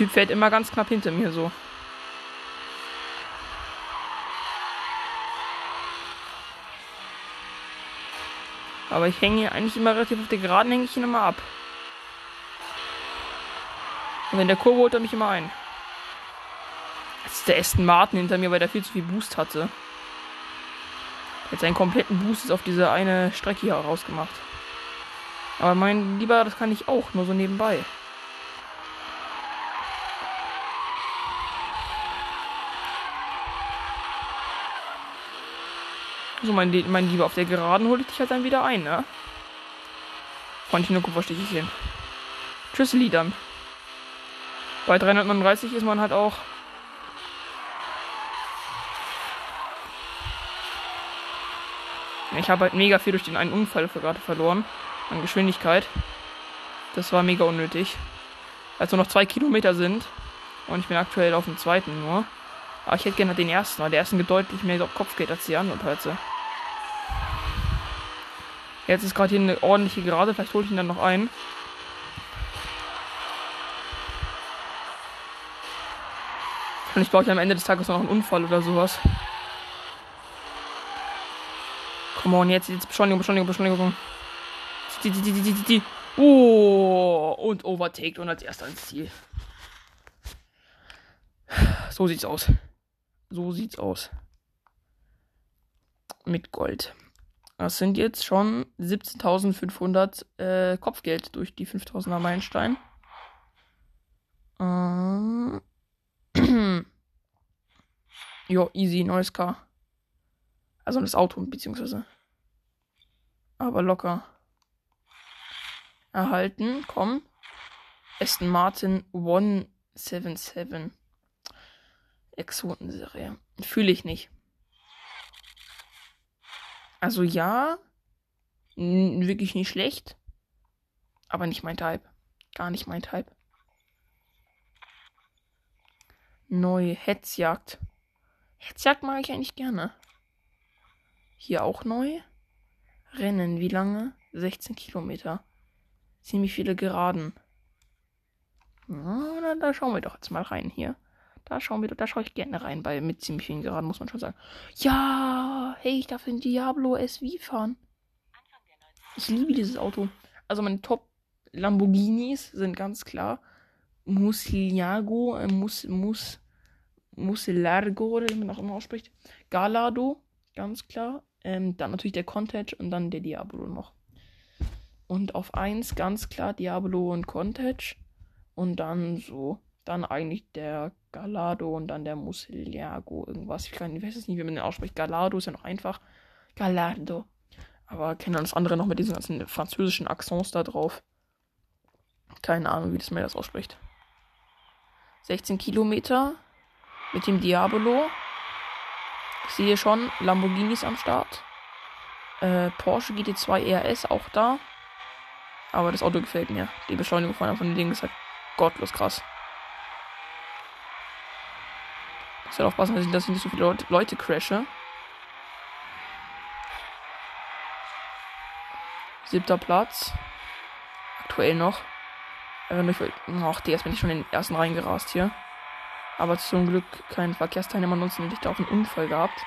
Typ fährt immer ganz knapp hinter mir so. Aber ich hänge eigentlich immer relativ auf der Geraden, hänge ich ihn immer ab. Und in der Kurve holt er mich immer ein. Das ist der Aston Martin hinter mir, weil der viel zu viel Boost hatte. Jetzt einen kompletten Boost ist auf diese eine Strecke hier rausgemacht. Aber mein Lieber, das kann ich auch, nur so nebenbei. So, mein, mein Lieber, auf der Geraden hole ich dich halt dann wieder ein, ne? Freundchen, nur guck, wo stehe ich hin. Tschüss, Liedern. Bei 339 ist man halt auch Ich habe halt mega viel durch den einen Unfall gerade verloren. An Geschwindigkeit. Das war mega unnötig. Als nur noch zwei Kilometer sind. Und ich bin aktuell auf dem zweiten nur. Aber ich hätte gerne den ersten, weil der ersten gedeutlich mehr Kopf geht als die anderen Plätze. Jetzt ist gerade hier eine ordentliche Gerade. Vielleicht hole ich ihn dann noch ein. Und ich brauche ja am Ende des Tages noch einen Unfall oder sowas. Come on, jetzt, jetzt Beschleunigung, Beschleunigung, Beschleunigung. Die, die, die, die, die, die. Oh, und overtaked und als erster ins Ziel. So sieht's aus. So sieht's aus. Mit Gold. Das sind jetzt schon 17.500 äh, Kopfgeld durch die 5.000er Meilenstein. Ähm. jo, easy, neues Car. Also das Auto, beziehungsweise. Aber locker. Erhalten, komm. Aston Martin 177. Exotenserie. Fühle ich nicht. Also ja, wirklich nicht schlecht, aber nicht mein Type. Gar nicht mein Type. Neue Hetzjagd. Hetzjagd mag ich eigentlich gerne. Hier auch neu. Rennen, wie lange? 16 Kilometer. Ziemlich viele Geraden. Na, da schauen wir doch jetzt mal rein hier. Da schauen wir, da schaue ich gerne rein, bei mit ziemlich vielen Geraden, muss man schon sagen. Ja, hey, ich darf in Diablo SV fahren. Ich liebe dieses Auto. Also meine Top Lamborghinis sind ganz klar Musilago, äh, Mus, Mus, Musilargo, oder wie man auch immer ausspricht. Galado, ganz klar. Ähm, dann natürlich der Contage und dann der Diablo noch. Und auf 1 ganz klar Diablo und Contage. Und dann so, dann eigentlich der Galado und dann der Musiliago irgendwas. Ich, kann, ich weiß jetzt nicht, wie man den ausspricht. Galado ist ja noch einfach. Galado. Aber kenne dann das andere noch mit diesen ganzen französischen Accents da drauf. Keine Ahnung, wie das mir das ausspricht. 16 Kilometer mit dem Diabolo. Ich sehe schon Lamborghinis am Start. Äh, Porsche GT2 RS auch da. Aber das Auto gefällt mir. Die Beschleunigung von den Dingen ist halt gottlos krass. Ich soll aufpassen, dass ich, dass ich nicht so viele Leute, Leute crashe. Siebter Platz. Aktuell noch. Äh, ach, der ist bin ich schon in den ersten reingerast hier. Aber zum Glück kein Verkehrsteilnehmer, ansonsten hätte ich da auch einen Unfall gehabt.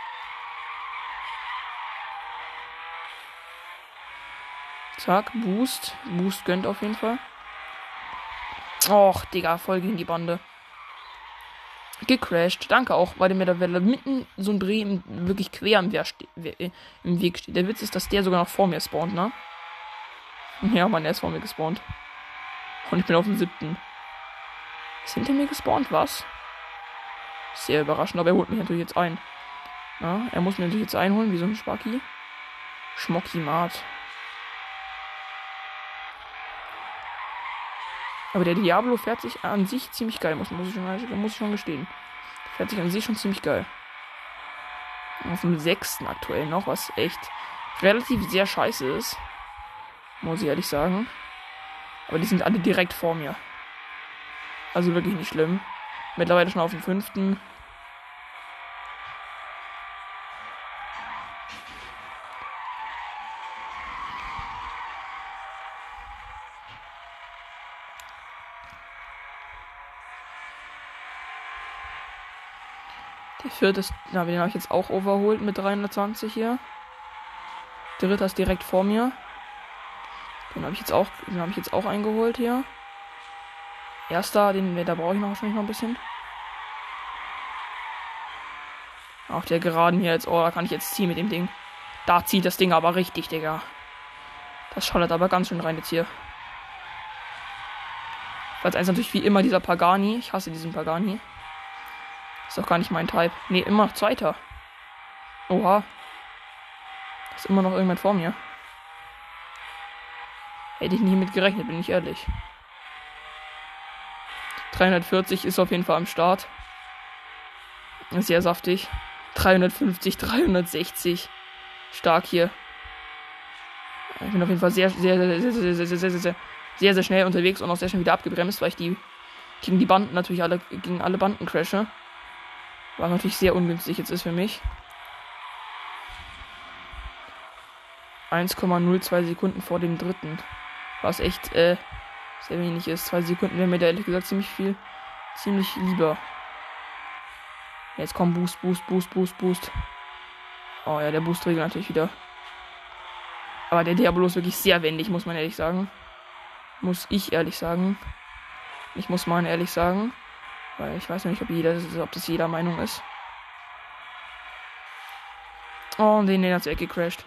Zack, Boost. Boost gönnt auf jeden Fall. Och, Digga, voll gegen die Bande. Gecrashed. Danke auch, weil der mir da mitten so ein Dreh wirklich quer im, im, Weg steht. Der Witz ist, dass der sogar noch vor mir spawnt, ne? Ja, man, er ist vor mir gespawnt. Und ich bin auf dem siebten. Ist hinter mir gespawnt, was? Sehr überraschend, aber er holt mich natürlich jetzt ein. Ja, er muss mich natürlich jetzt einholen, wie so ein Spacki. Schmocki Mart. Aber der Diablo fährt sich an sich ziemlich geil, muss, muss, ich, schon, muss ich schon gestehen. Fährt sich an sich schon ziemlich geil. Auf dem sechsten aktuell noch, was echt relativ sehr scheiße ist. Muss ich ehrlich sagen. Aber die sind alle direkt vor mir. Also wirklich nicht schlimm. Mittlerweile schon auf dem fünften. Vierte na, den habe ich jetzt auch overholt mit 320 hier. Der dritte ist direkt vor mir. Den habe ich jetzt auch, den habe ich jetzt auch eingeholt hier. Erster, den, da brauche ich noch wahrscheinlich noch ein bisschen. Auch der geraden hier jetzt, oh, da kann ich jetzt ziehen mit dem Ding. Da zieht das Ding aber richtig, Digga. Das schallert aber ganz schön rein jetzt hier. Platz 1 natürlich wie immer dieser Pagani. Ich hasse diesen Pagani. Ist doch gar nicht mein Type. Ne, immer noch Zweiter. Oha. Ist immer noch irgendwann vor mir. Hätte ich nicht mit gerechnet, bin ich ehrlich. 340 ist auf jeden Fall am Start. Sehr saftig. 350, 360. Stark hier. Ich bin auf jeden Fall sehr, sehr, sehr, sehr, sehr, sehr, sehr, sehr, sehr, sehr, sehr schnell unterwegs und auch sehr schnell wieder abgebremst, weil ich die gegen die Banden natürlich alle, gegen alle Banden crashe. Was natürlich sehr ungünstig jetzt ist für mich. 1,02 Sekunden vor dem dritten. Was echt äh, sehr wenig ist. Zwei Sekunden wäre mir da ehrlich gesagt ziemlich viel, ziemlich lieber. Jetzt kommt Boost, Boost, Boost, Boost, Boost. Oh ja, der Boost regelt natürlich wieder. Aber der Diablo ist wirklich sehr wendig, muss man ehrlich sagen. Muss ich ehrlich sagen. Ich muss mal ehrlich sagen. Weil ich weiß nicht, ob, jeder, ob das jeder Meinung ist. Oh, und den, den hat's weggecrashed.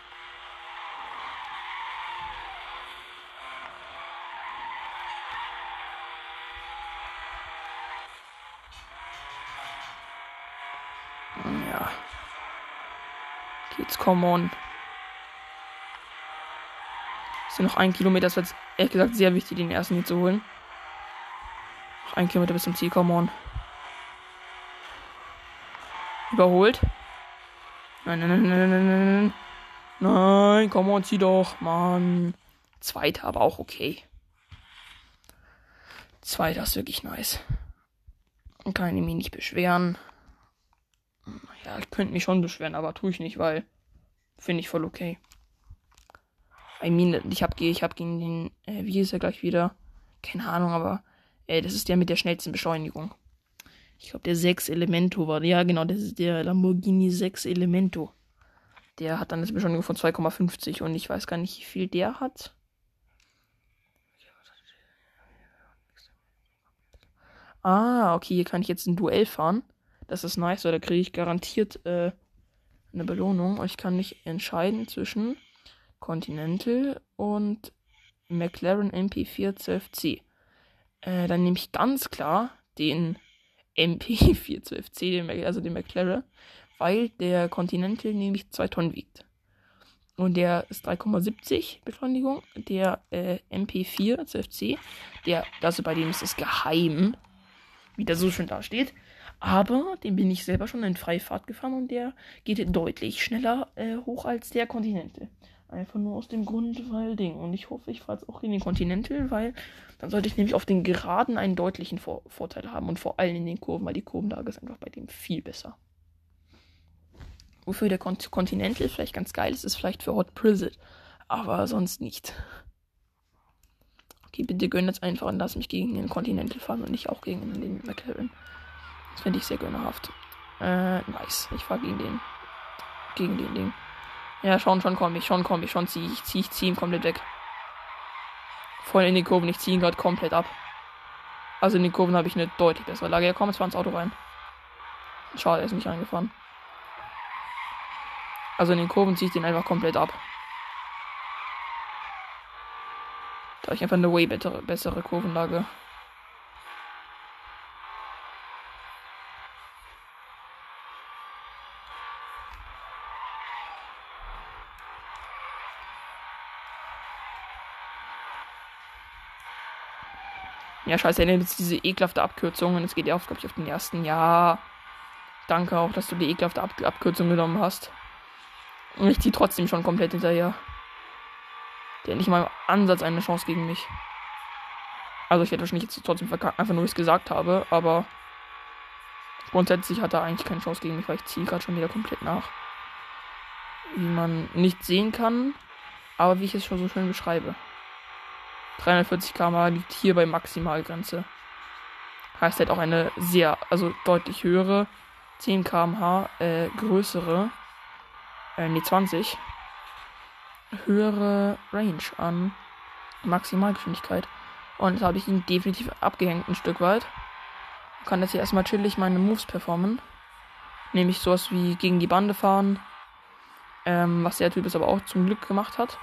Ja. Jetzt come on. Ist ja noch ein Kilometer. Das wird ehrlich gesagt sehr wichtig, den ersten hier zu holen. Ein Kilometer bis zum Ziel, come on. Überholt. Nein, nein, nein, nein, nein, nein. Nein, komm on, zieh doch, Mann. Zweiter, aber auch okay. Zweiter ist wirklich nice. Kann ich mich nicht beschweren. Ja, ich könnte mich schon beschweren, aber tue ich nicht, weil finde ich voll okay. I mean, ich habe ich hab gegen den, äh, wie ist er gleich wieder? Keine Ahnung, aber äh, das ist der mit der schnellsten Beschleunigung. Ich glaube, der 6 Elemento war. Ja, genau, das ist der Lamborghini 6 Elemento. Der hat dann eine Beschleunigung von 2,50 und ich weiß gar nicht, wie viel der hat. Ah, okay, hier kann ich jetzt ein Duell fahren. Das ist nice, weil da kriege ich garantiert äh, eine Belohnung. Ich kann mich entscheiden zwischen Continental und McLaren MP412C. Äh, dann nehme ich ganz klar den MP412C, also den McLaren, weil der Continental nämlich 2 Tonnen wiegt. Und der ist 3,70 Beschleunigung. Der äh, MP412C, der, also bei dem ist es geheim, wie der so schön da steht. Aber den bin ich selber schon in Freifahrt gefahren und der geht deutlich schneller äh, hoch als der Continental. Einfach nur aus dem Grund, weil Ding. Und ich hoffe, ich fahre jetzt auch in den Continental, weil dann sollte ich nämlich auf den Geraden einen deutlichen Vor Vorteil haben. Und vor allem in den Kurven, weil die Kurvenlage ist einfach bei dem viel besser. Wofür der Cont Continental vielleicht ganz geil ist, ist vielleicht für Hot Prizet. Aber sonst nicht. Okay, bitte gönn jetzt einfach und lass mich gegen den Continental fahren und nicht auch gegen den McLaren. Das finde ich sehr gönnerhaft. Äh, nice. Ich fahre gegen den. Gegen den Ding. Ja, schon, schon komme ich, schon komme ich, schon ziehe ich, ziehe ich, ziehe ihn komplett weg. Voll in die Kurven, ich ziehe ihn gerade komplett ab. Also in den Kurven habe ich eine deutlich bessere Lage. Ja, komm, jetzt war ins Auto rein. Schade, er ist nicht reingefahren. Also in den Kurven ziehe ich den einfach komplett ab. Da habe ich einfach eine way bessere, bessere Kurvenlage. Ja, scheiße, er nimmt jetzt diese ekelhafte Abkürzung und es geht ja auf, glaube ich, auf den ersten. Ja. Danke auch, dass du die ekelhafte Ab Abkürzung genommen hast. Und ich ziehe trotzdem schon komplett hinterher. Der hat nicht mal im Ansatz eine Chance gegen mich. Also ich werde wahrscheinlich jetzt trotzdem verkackt, einfach nur, wie ich es gesagt habe, aber grundsätzlich hat er eigentlich keine Chance gegen mich, weil ich ziehe gerade schon wieder komplett nach. Wie man nicht sehen kann, aber wie ich es schon so schön beschreibe. 340 km liegt hier bei Maximalgrenze. Heißt halt auch eine sehr, also deutlich höhere, 10 km/h äh, größere, äh, nee, 20, höhere Range an Maximalgeschwindigkeit. Und jetzt habe ich ihn definitiv abgehängt ein Stück weit. Kann jetzt hier erstmal chillig meine Moves performen. Nämlich sowas wie gegen die Bande fahren. Ähm, was der Typ jetzt aber auch zum Glück gemacht hat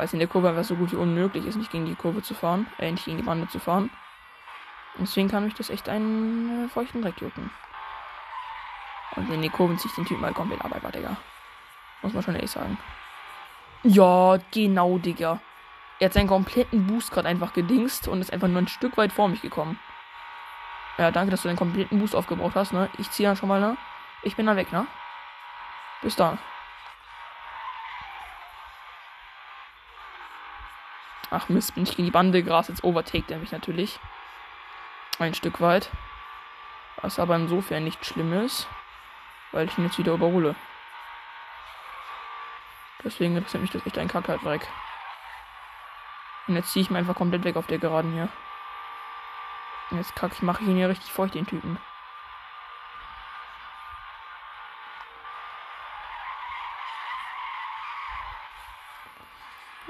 weil es in der Kurve einfach so gut wie unmöglich ist, nicht gegen die Kurve zu fahren, äh, nicht gegen die Bande zu fahren. Und deswegen kann mich das echt einen äh, feuchten Dreck jucken. Und in die Kurven ziehe ich den Typen mal komplett ab, einfach, Digga. Muss man schon ehrlich sagen. Ja, genau, Digga. Er hat seinen kompletten Boost gerade einfach gedingst und ist einfach nur ein Stück weit vor mich gekommen. Ja, danke, dass du den kompletten Boost aufgebraucht hast, ne? Ich ziehe dann schon mal, ne? Ich bin dann weg, ne? Bis dann. Ach Mist, bin ich gegen die Bande Gras. Jetzt overtaked er mich natürlich. Ein Stück weit. Was aber insofern nicht schlimm ist, weil ich ihn jetzt wieder überhole. Deswegen interessiert mich das echt ein Kack halt weg. Und jetzt ziehe ich ihn einfach komplett weg auf der Geraden hier. Jetzt kack ich, mache ich ihn hier richtig feucht, den Typen.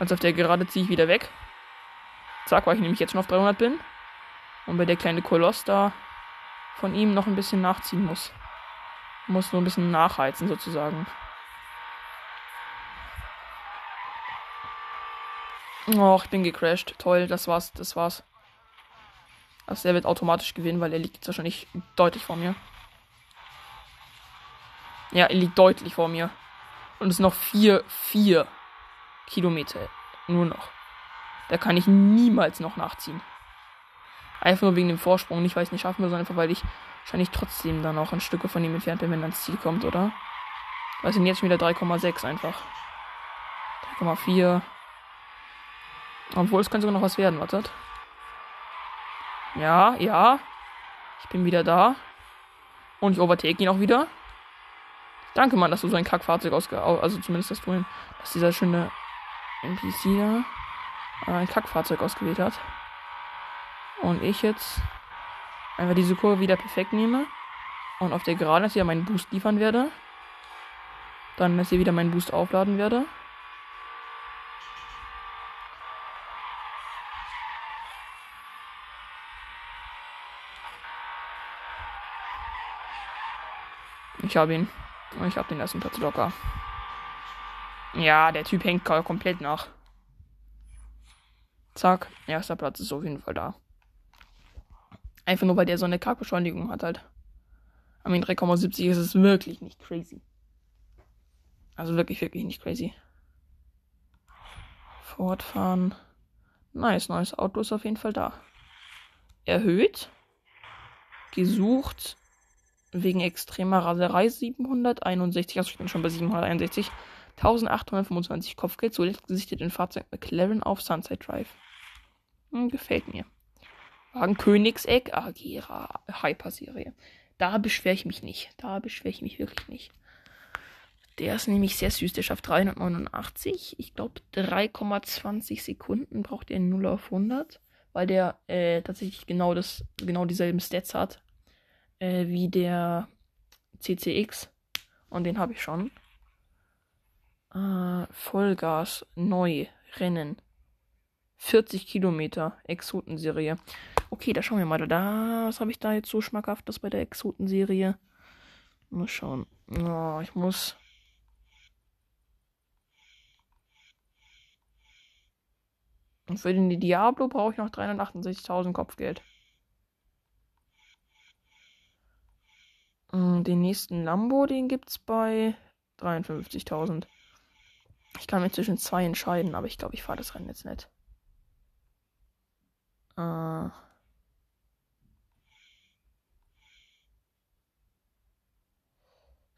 Also auf der Gerade ziehe ich wieder weg. Zack, weil ich nämlich jetzt schon auf 300 bin. Und bei der kleine Koloss da von ihm noch ein bisschen nachziehen muss. Muss nur ein bisschen nachheizen sozusagen. Oh, ich bin gecrashed. Toll, das war's, das war's. Also er wird automatisch gewinnen, weil er liegt wahrscheinlich deutlich vor mir. Ja, er liegt deutlich vor mir. Und es sind noch vier, vier Kilometer. Nur noch. Da kann ich niemals noch nachziehen. Einfach nur wegen dem Vorsprung. Nicht, weil ich es nicht schaffen will, sondern einfach, weil ich wahrscheinlich trotzdem dann auch ein Stück von ihm entfernt bin, wenn er ans Ziel kommt, oder? Weil sind jetzt wieder 3,6 einfach. 3,4. Obwohl, es könnte sogar noch was werden, wartet. Ja, ja. Ich bin wieder da. Und ich overtake ihn auch wieder. Danke, Mann, dass du so ein Kackfahrzeug ausge... Also zumindest, du ihn... Dass dieser schöne NPC da ein Kackfahrzeug ausgewählt hat. Und ich jetzt einfach diese Kurve wieder perfekt nehme. Und auf der Geraden jetzt wieder meinen Boost liefern werde. Dann jetzt hier wieder meinen Boost aufladen werde. Ich habe ihn. Ich habe den ersten Platz locker. Ja, der Typ hängt komplett nach. Zack, erster Platz ist auf jeden Fall da. Einfach nur, weil der so eine Kackbeschleunigung hat halt. Am 3,70 ist es wirklich nicht crazy. Also wirklich, wirklich nicht crazy. Fortfahren. Nice, neues Auto ist auf jeden Fall da. Erhöht. Gesucht wegen extremer Raserei 761, also ich bin schon bei 761, 1825 Kopfgeld, zuletzt gesichtet in Fahrzeug McLaren auf Sunset Drive. Hm, gefällt mir. Wagen Königseck, Agera, Hyper-Serie. Da beschwere ich mich nicht. Da beschwere ich mich wirklich nicht. Der ist nämlich sehr süß. Der schafft 389. Ich glaube, 3,20 Sekunden braucht er 0 auf 100. Weil der äh, tatsächlich genau, das, genau dieselben Stats hat äh, wie der CCX. Und den habe ich schon. Äh, Vollgas, neu, Rennen. 40 Kilometer, Exotenserie. Okay, da schauen wir mal. Da, was habe ich da jetzt so schmackhaftes bei der Exotenserie? Mal schauen. Oh, ich muss. Und für den Diablo brauche ich noch 368.000 Kopfgeld. Mm, den nächsten Lambo, den gibt's bei 53.000. Ich kann mir zwischen zwei entscheiden, aber ich glaube, ich fahre das Rennen jetzt nicht. Äh.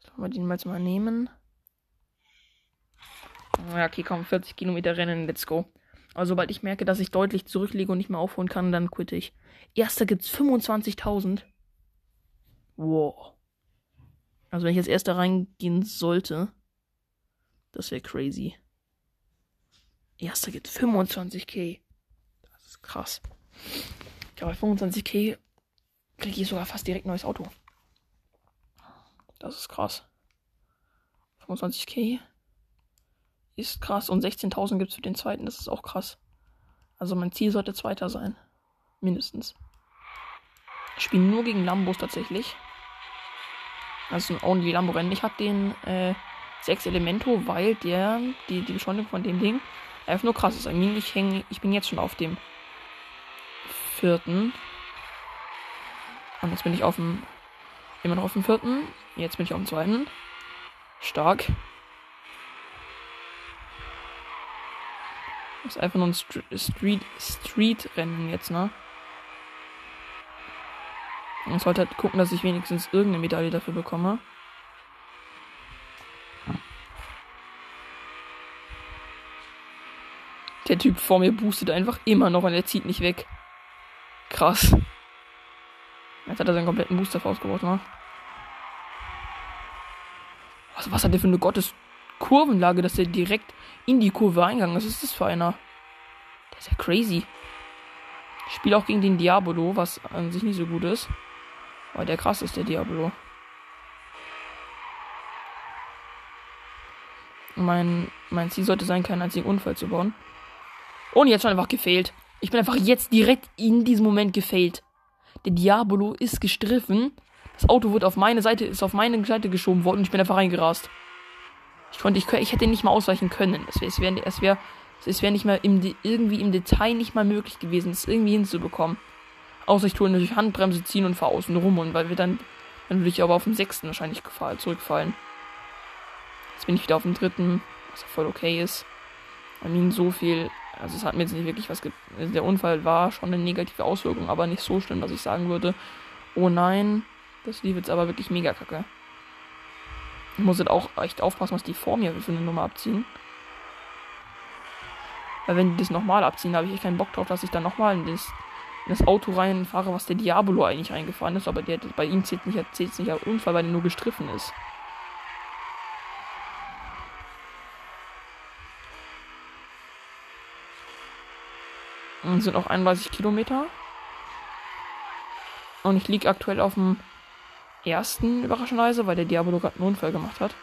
Sollen wir den mal, mal nehmen? Ja, okay, komm, 40 Kilometer Rennen, let's go. Also, sobald ich merke, dass ich deutlich zurückliege und nicht mehr aufholen kann, dann quitte ich. Erster gibt's 25.000. Wow. Also wenn ich jetzt erst da reingehen sollte, das wäre crazy. Erster geht 25k. Das ist krass. Ich glaube, 25k kriege ich sogar fast direkt ein neues Auto. Das ist krass. 25k ist krass. Und 16.000 gibt es für den zweiten. Das ist auch krass. Also mein Ziel sollte zweiter sein. Mindestens. Ich spiele nur gegen Lambos tatsächlich. Also ein Only Lambo Rennen. Ich habe den äh, 6 Elemento, weil der, die, die Beschleunigung von dem Ding einfach nur krass ist. I mean, ich, häng, ich bin jetzt schon auf dem vierten. Und jetzt bin ich auf dem, immer noch auf dem vierten. Jetzt bin ich auf dem zweiten. Stark. Das ist einfach nur ein Street, Street Rennen jetzt, ne? Ich sollte halt gucken, dass ich wenigstens irgendeine Medaille dafür bekomme. Der Typ vor mir boostet einfach immer noch und er zieht nicht weg. Krass. Jetzt hat er seinen kompletten Booster rausgeworfen, ne? Was, was hat der für eine Gottes-Kurvenlage, dass der direkt in die Kurve eingegangen ist? Was ist das für einer? Der ist ja crazy. Ich spiele auch gegen den Diabolo, was an sich nicht so gut ist. Aber der krass ist, der Diabolo. Mein, mein Ziel sollte sein, keinen einzigen Unfall zu bauen. Und jetzt schon einfach gefailt. Ich bin einfach jetzt direkt in diesem Moment gefailt. Der Diabolo ist gestriffen. Das Auto wird auf meine Seite, ist auf meine Seite geschoben worden und ich bin einfach reingerast. Ich konnte, ich, ich hätte nicht mal ausweichen können. Es wäre, es wäre, es wäre, es wäre nicht mal im, irgendwie im Detail nicht mal möglich gewesen, es irgendwie hinzubekommen. Außer ich tue natürlich Handbremse ziehen und fahre außen rum und weil wir dann, dann würde ich aber auf den sechsten wahrscheinlich zurückfallen. Jetzt bin ich wieder auf dem dritten, was ja voll okay ist. I mean, so viel also es hat mir jetzt nicht wirklich was ge also Der Unfall war schon eine negative Auswirkung, aber nicht so schlimm, dass ich sagen würde, oh nein, das lief jetzt aber wirklich mega kacke. Ich muss jetzt auch echt aufpassen, was die vor mir für eine Nummer abziehen. Weil wenn die das nochmal abziehen, habe ich echt keinen Bock drauf, dass ich dann nochmal in das, in das Auto reinfahre, was der Diabolo eigentlich reingefahren ist. Aber der, bei ihm zählt nicht, zählt nicht als Unfall, weil er nur gestriffen ist. Und sind auch 31 Kilometer. Und ich liege aktuell auf dem ersten, überraschenderweise, weil der Diabolo gerade einen Unfall gemacht hat.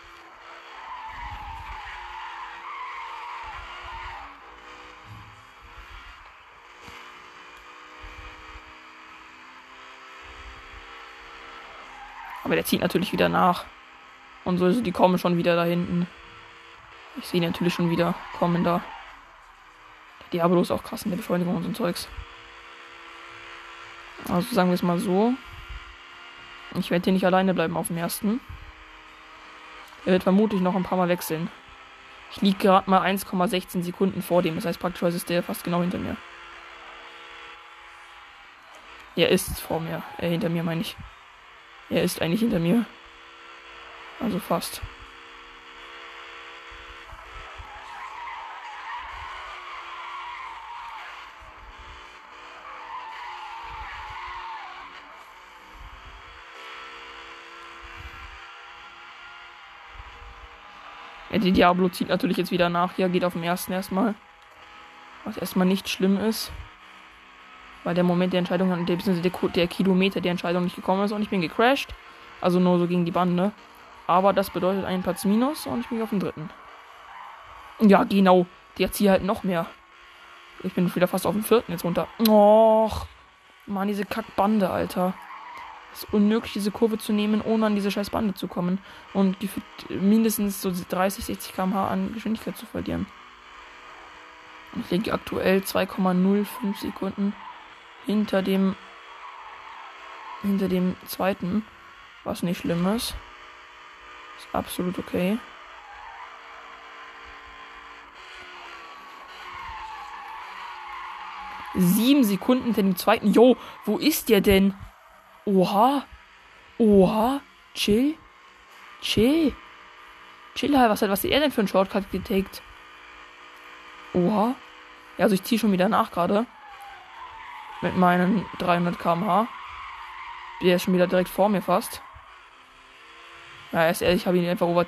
Aber der zieht natürlich wieder nach. Und so die kommen schon wieder da hinten. Ich sehe natürlich schon wieder kommen da. Diablo ist auch krass in der Beschleunigung und so Zeugs. Also sagen wir es mal so. Ich werde hier nicht alleine bleiben auf dem ersten. Er wird vermutlich noch ein paar Mal wechseln. Ich liege gerade mal 1,16 Sekunden vor dem. Das heißt, praktisch ist der fast genau hinter mir. Er ist vor mir. Äh, hinter mir meine ich. Er ist eigentlich hinter mir. Also fast. Die Diablo zieht natürlich jetzt wieder nach. Hier geht auf dem ersten erstmal. Was erstmal nicht schlimm ist. Weil der Moment der Entscheidung, der, der, der Kilometer der Entscheidung nicht gekommen ist und ich bin gecrashed. Also nur so gegen die Bande. Aber das bedeutet einen Platz minus und ich bin auf dem dritten. Ja, genau. Der zieht halt noch mehr. Ich bin wieder fast auf dem vierten jetzt runter. Och. Mann, diese Kackbande, Alter. Es unmöglich, diese Kurve zu nehmen, ohne an diese scheiß Bande zu kommen. Und mindestens so 30, 60 km/h an Geschwindigkeit zu verlieren. Ich liege aktuell 2,05 Sekunden hinter dem hinter dem zweiten, was nicht schlimm ist. Ist absolut okay. Sieben Sekunden hinter dem zweiten. Jo, wo ist der denn? Oha. Oha. Chill. Chill. Chill. Was hat, was hat er denn für einen Shortcut getaked? Oha. Ja, also ich ziehe schon wieder nach gerade. Mit meinen 300 km/h. Der ist schon wieder direkt vor mir fast. Ja, er ist ehrlich, ich habe ihn einfach over.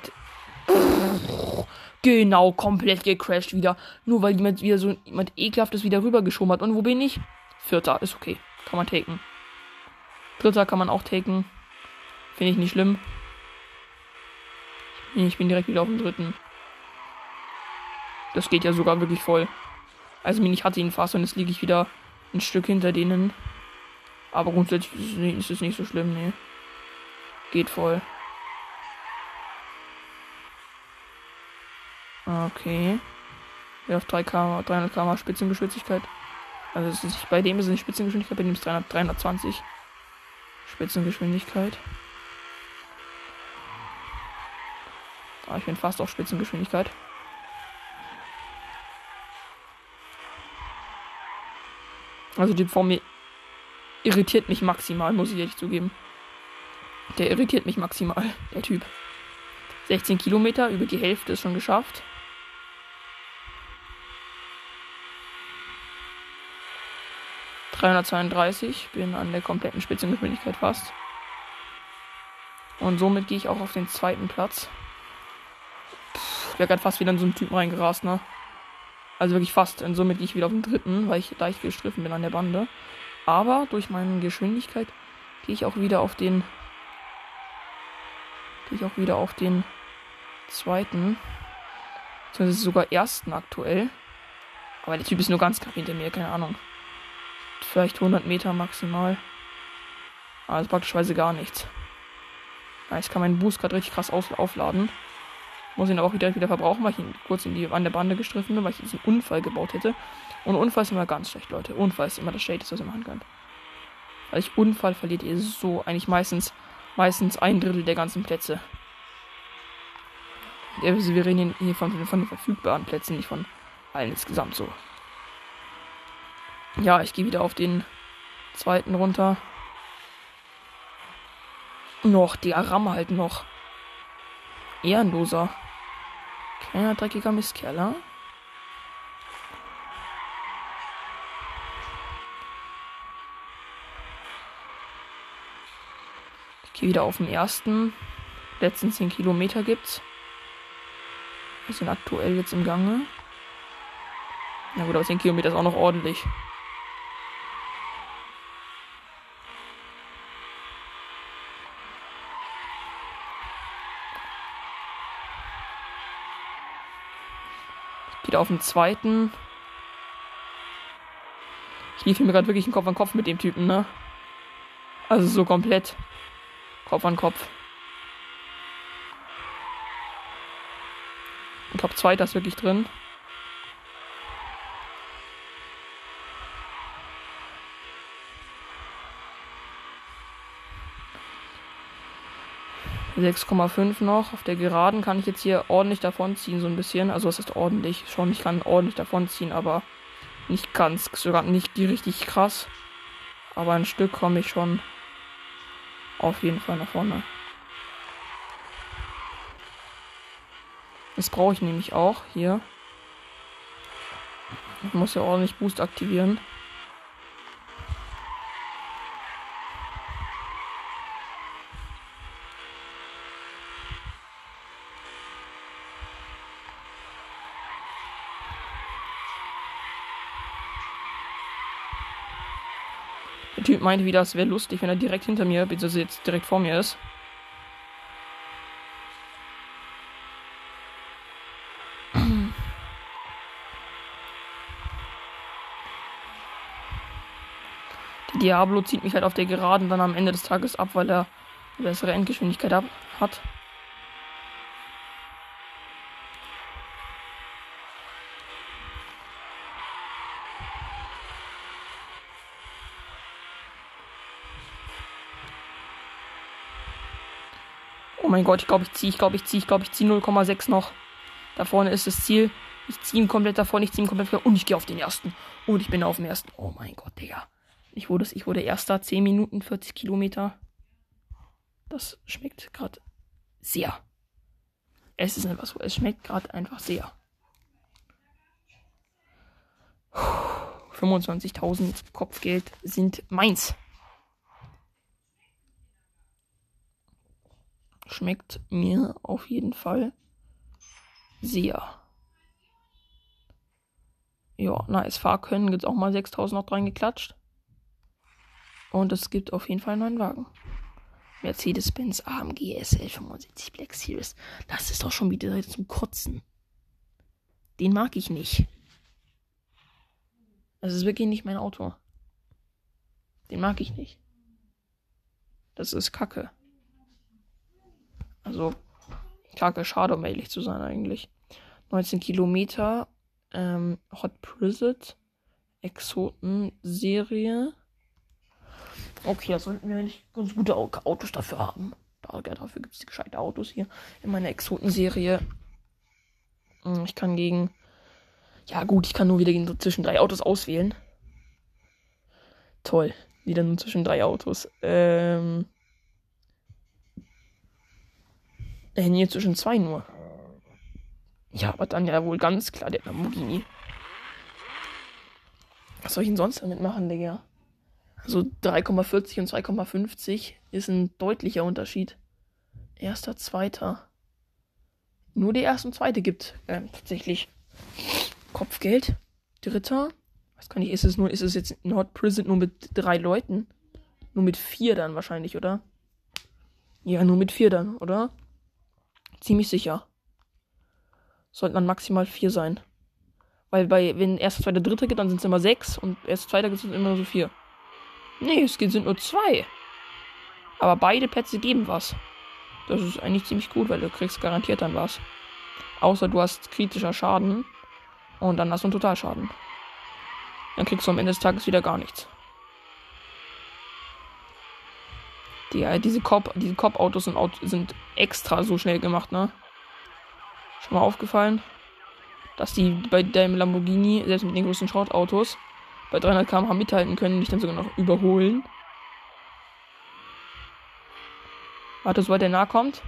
Genau, komplett gecrashed wieder. Nur weil jemand wieder so jemand ekelhaftes wieder rübergeschoben hat. Und wo bin ich? Vierter, ist okay. Kann man taken. Dritter kann man auch taken. Finde ich nicht schlimm. Ich bin direkt wieder auf dem dritten. Das geht ja sogar wirklich voll. Also ich hatte ihn fast und jetzt liege ich wieder ein Stück hinter denen. Aber grundsätzlich ist es nicht so schlimm, nee. Geht voll. Okay. Ja, auf 3 km, 300 km Spitzengeschwindigkeit. Also es ist, bei dem ist es nicht Spitzengeschwindigkeit, bei dem ist 300, 320. Spitzengeschwindigkeit. Ah, ich bin fast auf Spitzengeschwindigkeit. Also die Form irritiert mich maximal, muss ich ehrlich zugeben. Der irritiert mich maximal, der Typ. 16 Kilometer, über die Hälfte ist schon geschafft. 332, bin an der kompletten Spitzengeschwindigkeit fast. Und somit gehe ich auch auf den zweiten Platz. Ich wäre gerade fast wieder in so einen Typen reingerast, ne? Also wirklich fast. Und somit gehe ich wieder auf den dritten, weil ich leicht gestriffen bin an der Bande. Aber durch meine Geschwindigkeit gehe ich auch wieder auf den. Gehe ich auch wieder auf den zweiten. Beziehungsweise sogar ersten aktuell. Aber der Typ ist nur ganz knapp hinter mir, keine Ahnung. Vielleicht 100 Meter maximal. Also praktischweise gar nichts. Ja, ich kann meinen Boost gerade richtig krass aufladen. Muss ihn aber auch direkt wieder verbrauchen, weil ich ihn kurz in die, an der Bande gestriffen bin, weil ich diesen Unfall gebaut hätte. Und Unfall ist immer ganz schlecht, Leute. Unfall ist immer das Schlechteste, was ihr machen könnt. Weil ich Unfall verliert ihr so eigentlich meistens, meistens ein Drittel der ganzen Plätze. Wir reden hier von, von den verfügbaren Plätzen, nicht von allen insgesamt so. Ja, ich gehe wieder auf den zweiten runter. Noch, die Aram halt noch. Ehrenloser. Kleiner dreckiger Mistkerler. Ich gehe wieder auf den ersten. Letzten 10 Kilometer gibt's. Wir sind aktuell jetzt im Gange. Na gut, aber 10 Kilometer ist auch noch ordentlich. Wieder auf dem zweiten. Ich lief mir gerade wirklich Kopf an Kopf mit dem Typen, ne? Also so komplett. Kopf an Kopf. Ich glaube, zweiter ist wirklich drin. 6,5 noch. Auf der Geraden kann ich jetzt hier ordentlich davonziehen, so ein bisschen. Also es ist ordentlich schon. Ich kann ordentlich davonziehen, aber nicht ganz, sogar nicht die richtig krass. Aber ein Stück komme ich schon auf jeden Fall nach vorne. Das brauche ich nämlich auch hier. Ich muss ja ordentlich Boost aktivieren. Meinte wieder, es wäre lustig, wenn er direkt hinter mir, beziehungsweise jetzt direkt vor mir ist. Der Diablo zieht mich halt auf der Geraden dann am Ende des Tages ab, weil er bessere Endgeschwindigkeit hat. Mein Gott, ich glaube, ich ziehe, ich glaube, ich ziehe, ich glaube, ich ziehe 0,6 noch. Da vorne ist das Ziel. Ich ziehe ihn komplett davon, ich ziehe ihn komplett vor und ich gehe auf den ersten. Und ich bin auf dem ersten. Oh mein Gott, Digga. Ich wurde, ich wurde erster, 10 Minuten, 40 Kilometer. Das schmeckt gerade sehr. Es ist einfach so, es schmeckt gerade einfach sehr. 25.000 Kopfgeld sind meins. Schmeckt mir auf jeden Fall sehr. Ja, nice. Fahrkönnen gibt es auch mal 6000 noch reingeklatscht. Und es gibt auf jeden Fall einen neuen Wagen. Mercedes-Benz AMG SL 75 Black Series. Das ist doch schon wieder zum Kotzen. Den mag ich nicht. Das ist wirklich nicht mein Auto. Den mag ich nicht. Das ist Kacke. Also, kacke schade, um ehrlich zu sein, eigentlich. 19 Kilometer, ähm, Hot Prizet, Exoten-Serie. Okay, da sollten wir eigentlich ganz gute Autos dafür haben. Dafür gibt es gescheite Autos hier in meiner Exoten-Serie. Hm, ich kann gegen. Ja, gut, ich kann nur wieder gegen so zwischen drei Autos auswählen. Toll. Wieder nur zwischen drei Autos. Ähm. Der hier zwischen zwei nur. Ja, aber dann ja wohl ganz klar der Lamborghini. Was soll ich denn sonst damit machen, Digga? Also 3,40 und 2,50 ist ein deutlicher Unterschied. Erster, zweiter. Nur der erste und zweite gibt äh, tatsächlich Kopfgeld. Dritter. Was kann ich, ist es nur, ist es jetzt Nord Prison nur mit drei Leuten? Nur mit vier dann wahrscheinlich, oder? Ja, nur mit vier dann, oder? Ziemlich sicher. Sollten dann maximal vier sein. Weil bei, wenn erster, zweiter, dritter geht, dann sind es immer sechs und erster, zweiter gibt es immer so vier. Nee, es sind nur zwei. Aber beide Plätze geben was. Das ist eigentlich ziemlich gut, weil du kriegst garantiert dann was. Außer du hast kritischer Schaden und dann hast du einen Totalschaden. Dann kriegst du am Ende des Tages wieder gar nichts. Die, äh, diese Cop, diese Cop-Autos sind, sind extra so schnell gemacht, ne? Schon mal aufgefallen, dass die bei deinem Lamborghini, selbst mit den großen Schrottautos, bei 300 km/h mithalten können und dich dann sogar noch überholen. Warte, sobald der nahe kommt.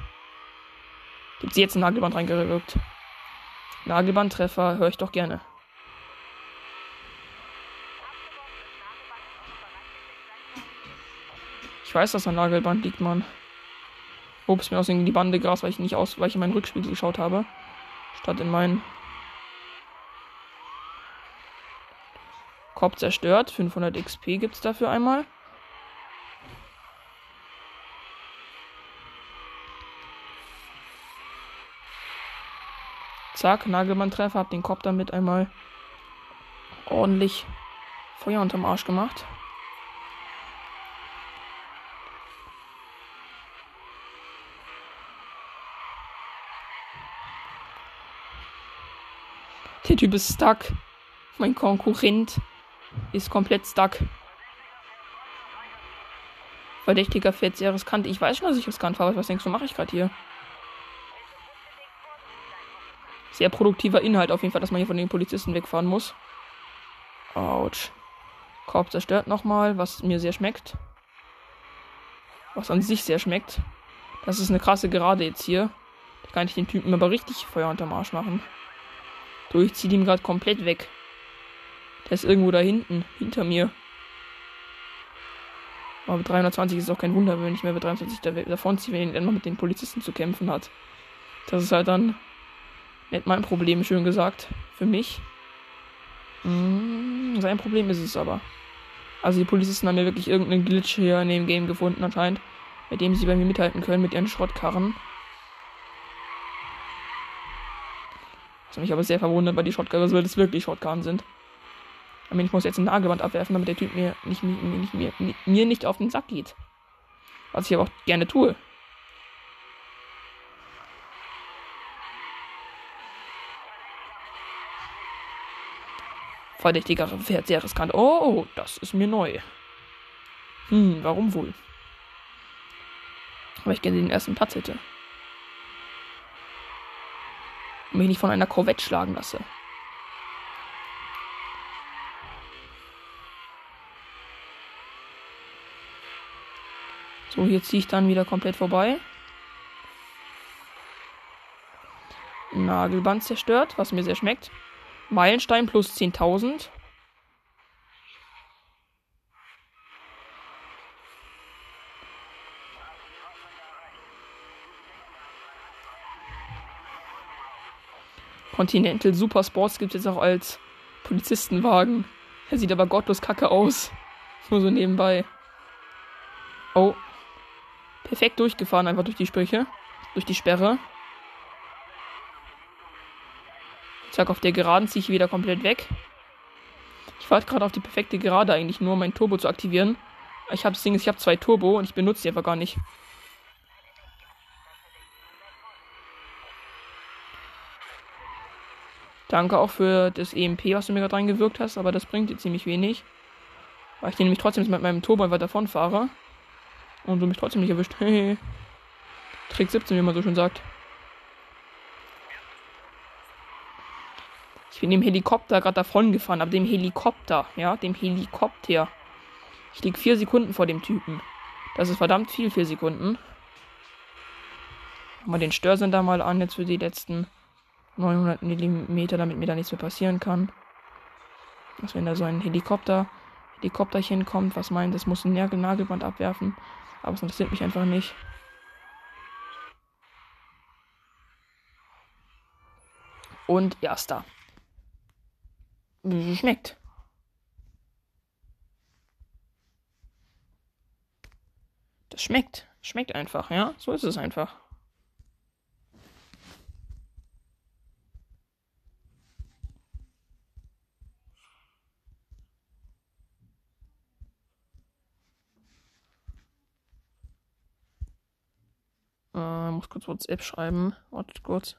Gibt sie jetzt ein Nagelband reingewirkt. Nagelbandtreffer höre ich doch gerne. Ich weiß, dass ein Nagelband liegt, Mann. Ups, mir aus in die Bande Gras, weil ich nicht aus, weil ich in meinen Rückspiegel geschaut habe. Statt in meinen Kopf zerstört. 500 XP gibt es dafür einmal. Zack, Nagelmann-Treffer. Hab den Kopf damit einmal ordentlich Feuer unterm Arsch gemacht. Der Typ ist stuck. Mein Konkurrent ist komplett stuck. Verdächtiger fährt sehr riskant. Ich weiß schon, dass ich riskant fahre. Was denkst du, mache ich gerade hier? Sehr produktiver Inhalt auf jeden Fall, dass man hier von den Polizisten wegfahren muss. Autsch. Korb zerstört nochmal, was mir sehr schmeckt. Was an sich sehr schmeckt. Das ist eine krasse Gerade jetzt hier. Da kann ich den Typen aber richtig Feuer unterm Arsch machen. So, ich ziehe ihn gerade komplett weg. Der ist irgendwo da hinten, hinter mir. Aber 320 ist auch kein Wunder, wenn ich mehr mit 23 da davon ziehe, wenn er noch mit den Polizisten zu kämpfen hat. Das ist halt dann nicht mein Problem, schön gesagt. Für mich. Mm, sein Problem ist es aber. Also die Polizisten haben ja wirklich irgendeinen Glitch hier in dem Game gefunden anscheinend, mit dem sie bei mir mithalten können mit ihren Schrottkarren. Was mich aber sehr verwundert, weil die Shotgun, weil das wirklich Shotgun sind. Ich, meine, ich muss jetzt ein Nagelband abwerfen, damit der Typ mir nicht, nicht, nicht, mir, mir nicht auf den Sack geht. Was ich aber auch gerne tue. Verdächtiger fährt sehr riskant. Oh, das ist mir neu. Hm, warum wohl? Weil ich gerne den ersten Platz hätte. Mich nicht von einer Corvette schlagen lasse. So, hier ziehe ich dann wieder komplett vorbei. Nagelband zerstört, was mir sehr schmeckt. Meilenstein plus 10.000. Continental Super Sports gibt es jetzt auch als Polizistenwagen. Er sieht aber gottlos kacke aus. Nur so nebenbei. Oh, Perfekt durchgefahren, einfach durch die Sprüche. Durch die Sperre. Zack, auf der Geraden ziehe ich wieder komplett weg. Ich warte gerade auf die perfekte Gerade eigentlich nur, um mein Turbo zu aktivieren. Ich habe das Ding, ich habe zwei Turbo und ich benutze sie einfach gar nicht. Danke auch für das EMP, was du mir gerade reingewirkt hast, aber das bringt dir ziemlich wenig. Weil ich den nämlich trotzdem mit meinem Turbo einfach davon fahre. Und du mich trotzdem nicht erwischt. Trick 17, wie man so schön sagt. Ich bin dem Helikopter gerade davon gefahren, aber dem Helikopter, ja, dem Helikopter. Ich lieg vier Sekunden vor dem Typen. Das ist verdammt viel, vier Sekunden. Mal den Störsender mal an, jetzt für die letzten 900 Millimeter, damit mir da nichts mehr passieren kann. Was wenn da so ein Helikopter Helikopterchen kommt, was meint, es muss ein Nagel Nagelband abwerfen. Aber es interessiert mich einfach nicht. Und erster. Schmeckt. Das schmeckt. Schmeckt einfach, ja? So ist es einfach. Äh, muss kurz WhatsApp schreiben. Wartet kurz.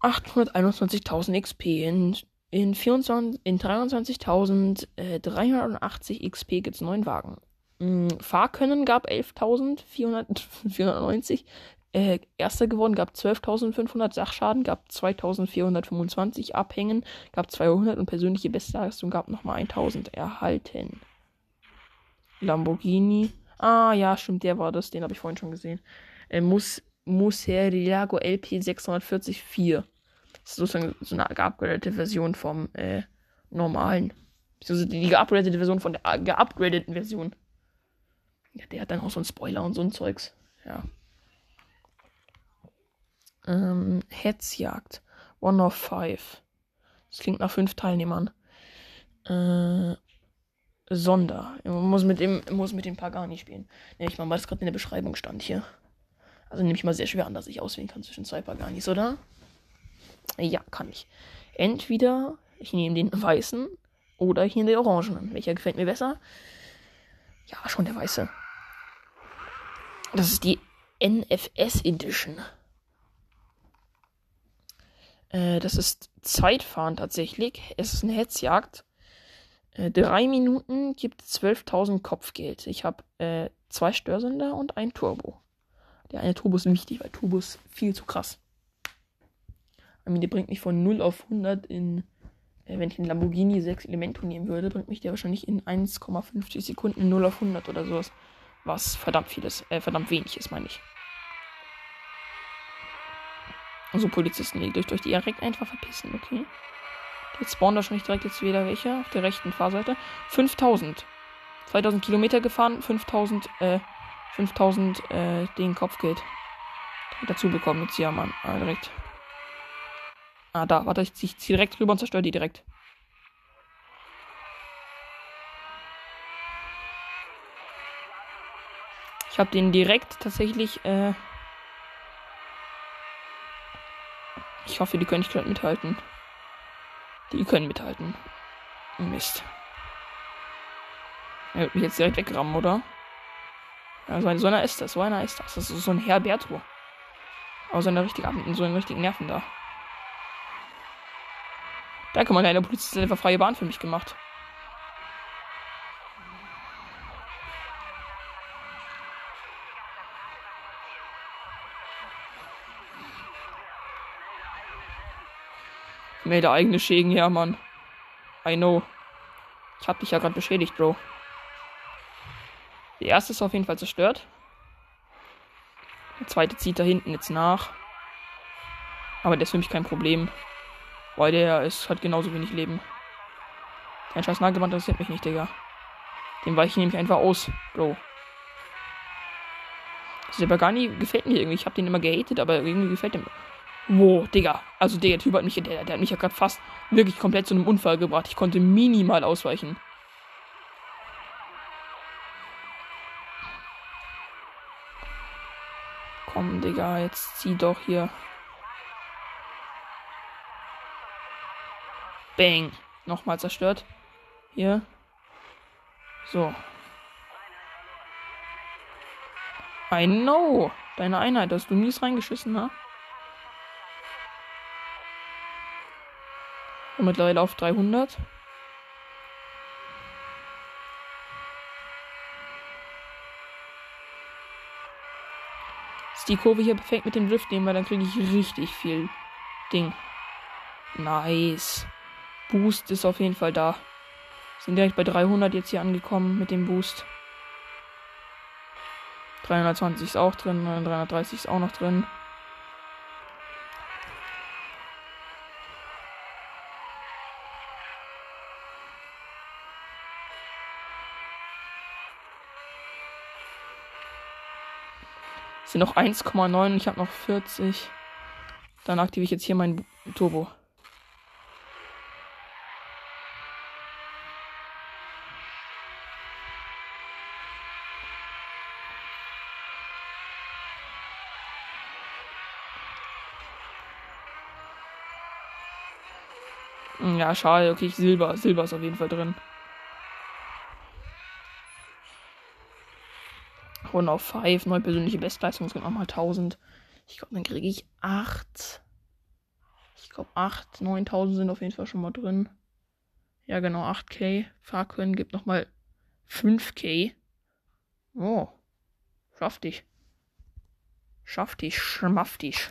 821.000 XP in, in, 24, in 23.380 äh, XP gibt es neun Wagen. Mhm, Fahrkönnen gab 11.490. Äh, erster geworden gab 12.500 Sachschaden, gab 2.425 Abhängen, gab 200 und persönliche Bestleistung gab nochmal 1.000 erhalten. Lamborghini Ah, ja, stimmt, der war das. Den habe ich vorhin schon gesehen. Äh, Mus Museriago LP 644. Das ist sozusagen so eine geupgradete Version vom äh, normalen. Also die geupgradete Version von der geupgradeten Version. Ja, der hat dann auch so einen Spoiler und so ein Zeugs. Ja. Ähm, Hetzjagd. One of Five. Das klingt nach fünf Teilnehmern. Äh, Sonder. Man muss mit dem, muss mit dem Pagani spielen. Nehme ich mal, weil es gerade in der Beschreibung stand hier. Also nehme ich mal sehr schwer an, dass ich auswählen kann zwischen zwei Paganis, oder? Ja, kann ich. Entweder ich nehme den weißen oder ich nehme den orangenen. Welcher gefällt mir besser? Ja, schon der weiße. Das ist die NFS Edition. Äh, das ist Zeitfahren tatsächlich. Es ist eine Hetzjagd. Äh, drei Minuten gibt 12.000 Kopfgeld. Ich habe äh, zwei Störsender und ein Turbo. Der eine Turbo ist wichtig, weil Turbo ist viel zu krass. Der bringt mich von 0 auf 100 in, äh, wenn ich einen Lamborghini 6 Elemento nehmen würde, bringt mich der wahrscheinlich in 1,50 Sekunden 0 auf 100 oder sowas. Was verdammt viel äh, verdammt wenig ist, meine ich. Also Polizisten, die durch, durch die direkt einfach verpissen, okay? Jetzt spawnen wahrscheinlich direkt jetzt wieder welche auf der rechten Fahrseite. 5000. 2000 Kilometer gefahren, 5000, äh, 5000, äh, den Kopfgeld dazu bekommen. Jetzt hier, Mann. Ah, direkt. Ah, da. Warte, ich ziehe direkt rüber und zerstöre die direkt. Ich habe den direkt tatsächlich, äh. Ich hoffe, die können nicht mithalten. Die können mithalten. Mist. Er wird mich jetzt direkt wegrammen, oder? Ja, so, ein, so einer ist das. So einer ist das. Das ist so ein Herberto. Aber so eine richtige so einen richtigen Nerven da. Danke, meine kleine Polizist hat einfach freie Bahn für mich gemacht. Melde eigene Schäden, ja, Mann. I know. Ich hab dich ja gerade beschädigt, Bro. Die erste ist auf jeden Fall zerstört. Der zweite zieht da hinten jetzt nach. Aber der ist für mich kein Problem. Weil der ist, hat genauso wenig Leben. Dein scheiß Nagelband interessiert mich nicht, Digga. Den weiche ich nämlich einfach aus, Bro. Der Bagani gefällt mir irgendwie. Ich habe den immer gehatet, aber irgendwie gefällt mir. Wow, Digga. Also der Typ hat mich, der, der hat mich ja gerade fast wirklich komplett zu einem Unfall gebracht. Ich konnte minimal ausweichen. Komm, Digga, jetzt zieh doch hier. Bang. Nochmal zerstört. Hier. So. I know. Deine Einheit, hast du mies reingeschissen, ne? Und mittlerweile auf 300. Ist die Kurve hier perfekt mit dem Drift nehmen, weil dann kriege ich richtig viel Ding. Nice. Boost ist auf jeden Fall da. Sind direkt bei 300 jetzt hier angekommen mit dem Boost. 320 ist auch drin, 330 ist auch noch drin. Sind noch 1,9 und ich habe noch 40. Dann aktiviere ich jetzt hier mein Turbo. Ja, schade. Okay, Silber. Silber ist auf jeden Fall drin. Und auf 5, neue persönliche Bestleistung, das gibt nochmal 1000. Ich glaube, dann kriege ich 8. Ich glaube, 8, 9000 sind auf jeden Fall schon mal drin. Ja, genau, 8k. Fahrkönnen gibt nochmal 5k. Oh. Schaff dich. Schaff dich, schmaff dich.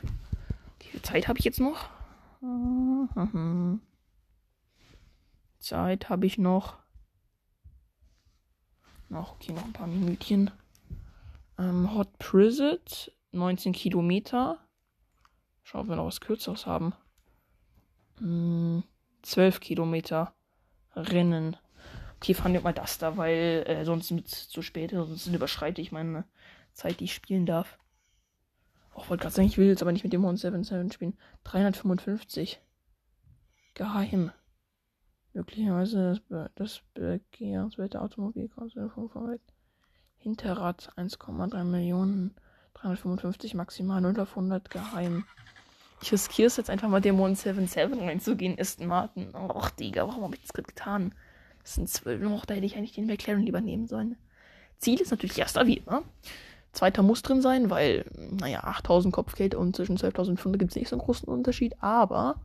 Wie viel Zeit habe ich jetzt noch? Zeit habe ich noch. Noch, okay, noch ein paar Minütchen. Ähm, Hot Prisit, 19 Kilometer. Schauen, wir noch was Kürzeres haben. Hm, 12 Kilometer Rennen. Okay, fahren wir mal das da, weil äh, sonst wird es zu spät, sonst überschreite ich meine Zeit, die ich spielen darf. Oh, wollte gerade sagen, ich will jetzt aber nicht mit dem 177 spielen. 355. Geheim. Möglicherweise das, das begehrenswerte Automobilkonzern von Hinterrad 1,3 Millionen. 355 maximal 0 auf 100 geheim. Ich riskiere es jetzt einfach mal Dämon 77 reinzugehen, Aston Martin. Och, Digga, warum habe ich das gerade getan? Das sind 12 noch, da hätte ich eigentlich den McLaren lieber nehmen sollen. Ziel ist natürlich erster wie immer. Zweiter muss drin sein, weil, naja, 8000 Kopfgeld und zwischen 12.500 gibt es nicht so einen großen Unterschied, aber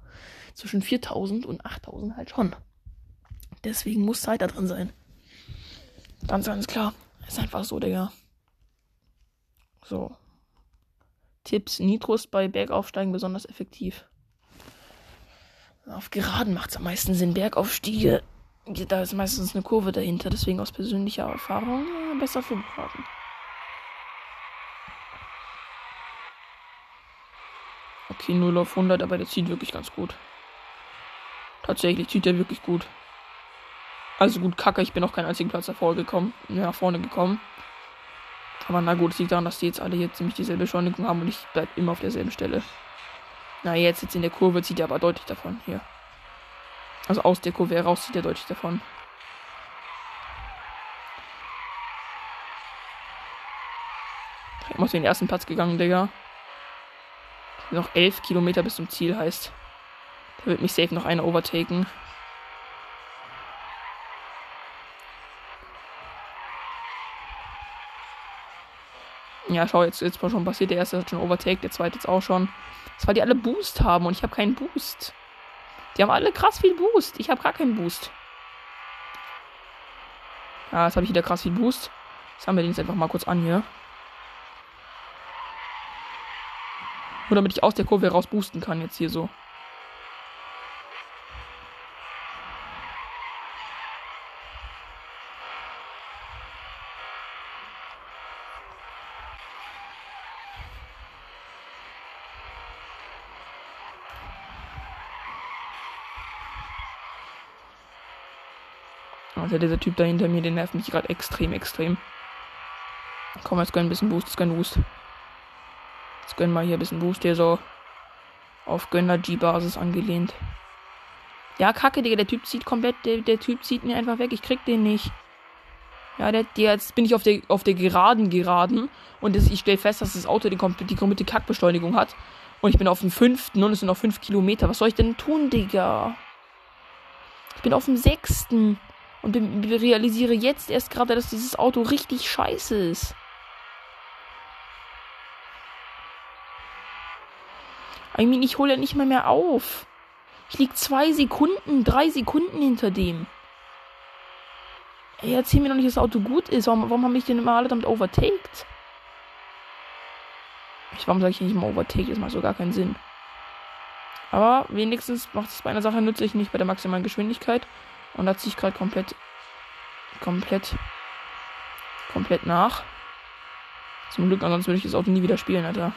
zwischen 4000 und 8000 halt schon. Deswegen muss Zeit da drin sein. Ganz, ganz klar. Ist einfach so, Digga. So. Tipps: Nitros bei Bergaufsteigen besonders effektiv. Auf Geraden macht es am meisten Sinn. Bergaufstiege, da ist meistens eine Kurve dahinter. Deswegen aus persönlicher Erfahrung ja, besser für Geraden. Okay, 0 auf 100, aber der zieht wirklich ganz gut. Tatsächlich zieht er wirklich gut. Also gut, kacke, ich bin noch keinen einzigen Platz davor gekommen, nach vorne gekommen. Aber na gut, es liegt daran, dass die jetzt alle hier ziemlich dieselbe Beschleunigung haben und ich bleib immer auf derselben Stelle. Na, jetzt, jetzt in der Kurve zieht er aber deutlich davon. Hier. Also aus der Kurve heraus zieht er deutlich davon. Ich muss den ersten Platz gegangen, Digga. Noch 11 Kilometer bis zum Ziel heißt. Da wird mich safe noch einer overtaken. Ja, schau, jetzt ist schon passiert. Der erste hat schon Overtake, der zweite jetzt auch schon. Das weil die alle Boost haben und ich habe keinen Boost. Die haben alle krass viel Boost. Ich habe gar keinen Boost. Ja, jetzt habe ich wieder krass viel Boost. Jetzt haben wir den jetzt einfach mal kurz an hier. Nur damit ich aus der Kurve raus boosten kann jetzt hier so. Also dieser Typ da hinter mir, den nervt mich gerade extrem, extrem. Komm, jetzt gönn ein bisschen Boost, jetzt gönn Boost. Jetzt gönn mal hier ein bisschen Boost, hier so auf Gönner-G-Basis angelehnt. Ja, kacke, Digga, der Typ zieht komplett, der, der Typ zieht mir einfach weg, ich krieg den nicht. Ja, der, der, jetzt bin ich auf der, auf der geraden Geraden und das, ich stelle fest, dass das Auto die, die komplette Kackbeschleunigung hat. Und ich bin auf dem fünften und es sind noch fünf Kilometer. Was soll ich denn tun, Digga? Ich bin auf dem sechsten. Und realisiere jetzt erst gerade, dass dieses Auto richtig scheiße ist. I mean, ich hole ja nicht mal mehr auf. Ich lieg zwei Sekunden, drei Sekunden hinter dem. Ey, erzähl mir doch nicht, dass das Auto gut ist. Warum, warum haben mich denn immer alle damit overtaked? Ich, warum sage ich nicht immer overtaked? Das macht so gar keinen Sinn. Aber wenigstens macht es bei einer Sache nützlich, nicht bei der maximalen Geschwindigkeit. Und da ziehe ich gerade komplett, komplett, komplett nach. Zum Glück, ansonsten würde ich das Auto nie wieder spielen, Alter.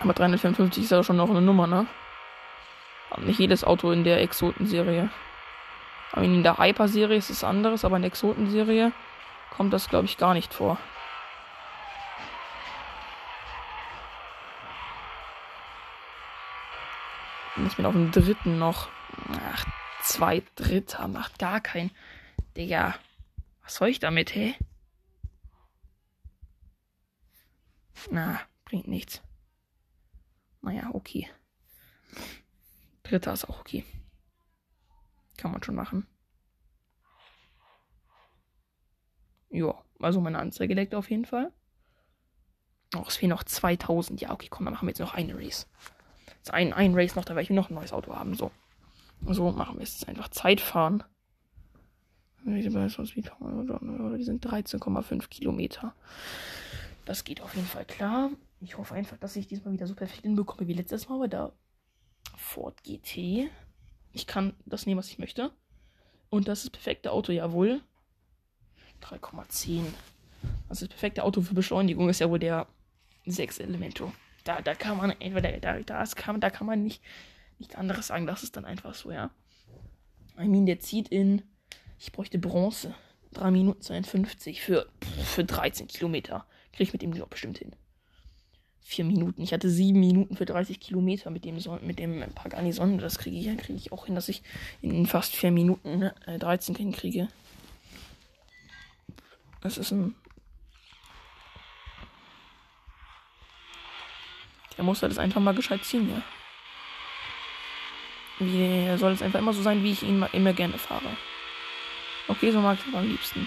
Aber 354 ist ja schon noch eine Nummer, ne? Aber nicht jedes Auto in der Exoten-Serie. In der Hyper-Serie ist es anderes, aber in der Exoten-Serie kommt das, glaube ich, gar nicht vor. Muss mir auf dem dritten noch. Ach, zwei Dritter macht gar kein. Digga. Was soll ich damit, hä? Na, bringt nichts. Naja, okay. Dritter ist auch okay. Kann man schon machen. Ja, also meine Anzeige leckt auf jeden Fall. Oh, es fehlen noch 2000. Ja, okay, komm, dann machen wir jetzt noch eine Race. Jetzt ein, ein Race noch, da werde ich noch ein neues Auto haben. So. So machen wir jetzt einfach Zeit fahren. Die sind 13,5 Kilometer. Das geht auf jeden Fall klar. Ich hoffe einfach, dass ich diesmal wieder so perfekt hinbekomme wie letztes Mal bei der Ford GT. Ich kann das nehmen, was ich möchte. Und das ist das perfekte Auto, jawohl. 3,10. Also das perfekte Auto für Beschleunigung ist ja wohl der 6 Elemento. Da, da kann man entweder, da, da, kann, da kann man nicht, nichts anderes sagen. Das ist dann einfach so, ja. I mean, der zieht in, ich bräuchte Bronze. 3 Minuten 52 für, für 13 Kilometer. Kriege ich mit dem Job bestimmt hin. 4 Minuten. Ich hatte 7 Minuten für 30 Kilometer mit dem, Son mit dem Pagani Sonne. Das kriege ich, kriege ich auch hin, dass ich in fast 4 Minuten äh, 13 hinkriege. Das ist ein. Der muss halt das einfach mal gescheit ziehen, ja. Wie soll es einfach immer so sein, wie ich ihn immer gerne fahre. Okay, so mag ich es am liebsten.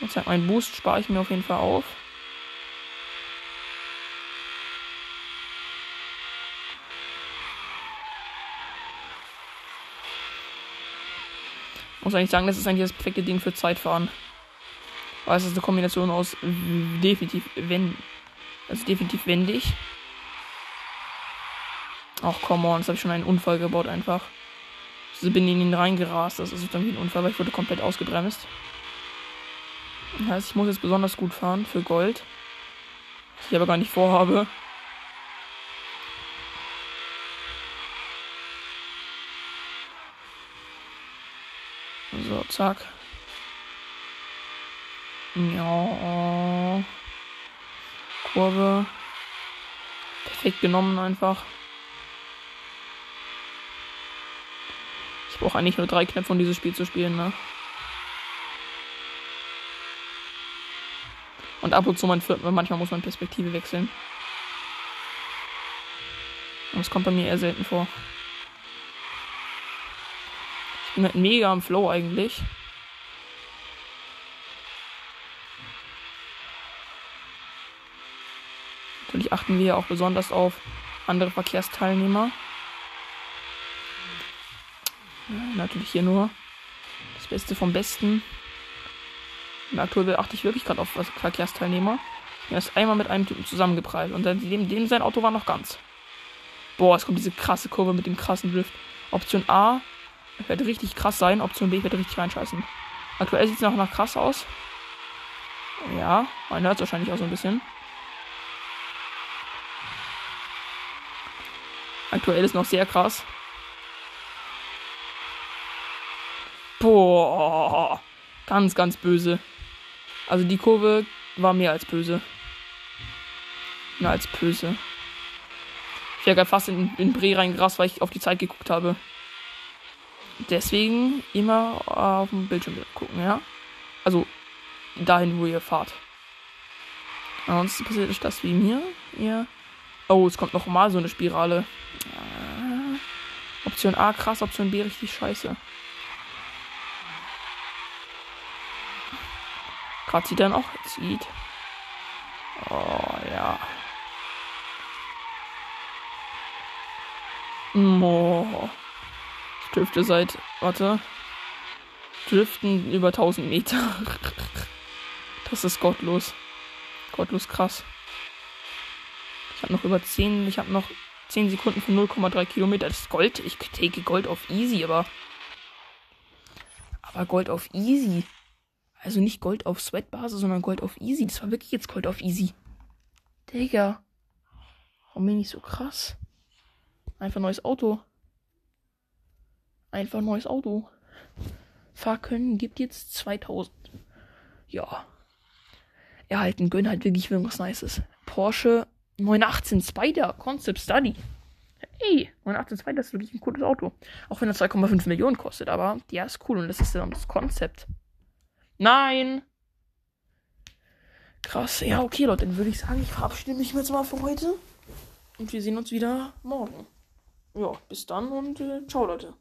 Jetzt halt meinen Boost spare ich mir auf jeden Fall auf. Muss eigentlich sagen, das ist eigentlich das perfekte Ding für Zeitfahren. Weil es ist eine Kombination aus definitiv wenn also definitiv wendig. Ach, come on, das habe ich schon einen Unfall gebaut einfach. Also bin in ihn reingerast. Das ist dann wie ein Unfall, weil ich wurde komplett ausgebremst. Das heißt, ich muss jetzt besonders gut fahren für Gold. Was ich aber gar nicht vorhabe. So, zack. Ja. Kurve. Perfekt genommen einfach. Ich brauche eigentlich nur drei Knöpfe, um dieses Spiel zu spielen, ne? Und ab und zu mein vierten, manchmal muss man Perspektive wechseln. Und das kommt bei mir eher selten vor. Ich bin halt mega am Flow eigentlich. Achten wir auch besonders auf andere Verkehrsteilnehmer. Natürlich hier nur das Beste vom Besten. Und aktuell achte ich wirklich gerade auf Verkehrsteilnehmer. Er ist einmal mit einem Typen zusammengeprallt und dem, dem sein Auto war noch ganz. Boah, es kommt diese krasse Kurve mit dem krassen Drift. Option A wird richtig krass sein, Option B wird richtig reinscheißen. Aktuell sieht es noch nach krass aus. Ja, man hört es wahrscheinlich auch so ein bisschen. Aktuell ist noch sehr krass. Boah, ganz, ganz böse. Also die Kurve war mehr als böse. Mehr als böse. Ich wäre gerade fast in, in Bre reingerast, weil ich auf die Zeit geguckt habe. Deswegen immer auf dem Bildschirm gucken, ja? Also dahin, wo ihr fahrt. Ansonsten passiert das wie mir. Ja. Oh, es kommt noch mal so eine Spirale. Option A krass, Option B richtig scheiße. Gerade zieht dann auch. Zieht. Oh ja. Oh. Ich drifte seit. Warte. Driften über 1000 Meter. Das ist gottlos. Gottlos krass. Ich habe noch über 10. Ich habe noch 10 Sekunden für 0,3 Kilometer. Das ist Gold. Ich take Gold auf easy, aber. Aber Gold auf easy. Also nicht Gold auf Sweat-Basis, sondern Gold auf Easy. Das war wirklich jetzt Gold auf Easy. Digga. Warum bin ich so krass? Einfach neues Auto. Einfach neues Auto. können, gibt jetzt 2000. Ja. Erhalten, gönn halt wirklich irgendwas Nices. Porsche 918 Spider Concept Study. Ey, 918 Spider ist wirklich ein cooles Auto. Auch wenn er 2,5 Millionen kostet, aber der ist cool und das ist dann das Konzept. Nein! Krass. Ja, okay, Leute, dann würde ich sagen, ich verabschiede mich jetzt mal für heute. Und wir sehen uns wieder morgen. Ja, bis dann und äh, ciao, Leute.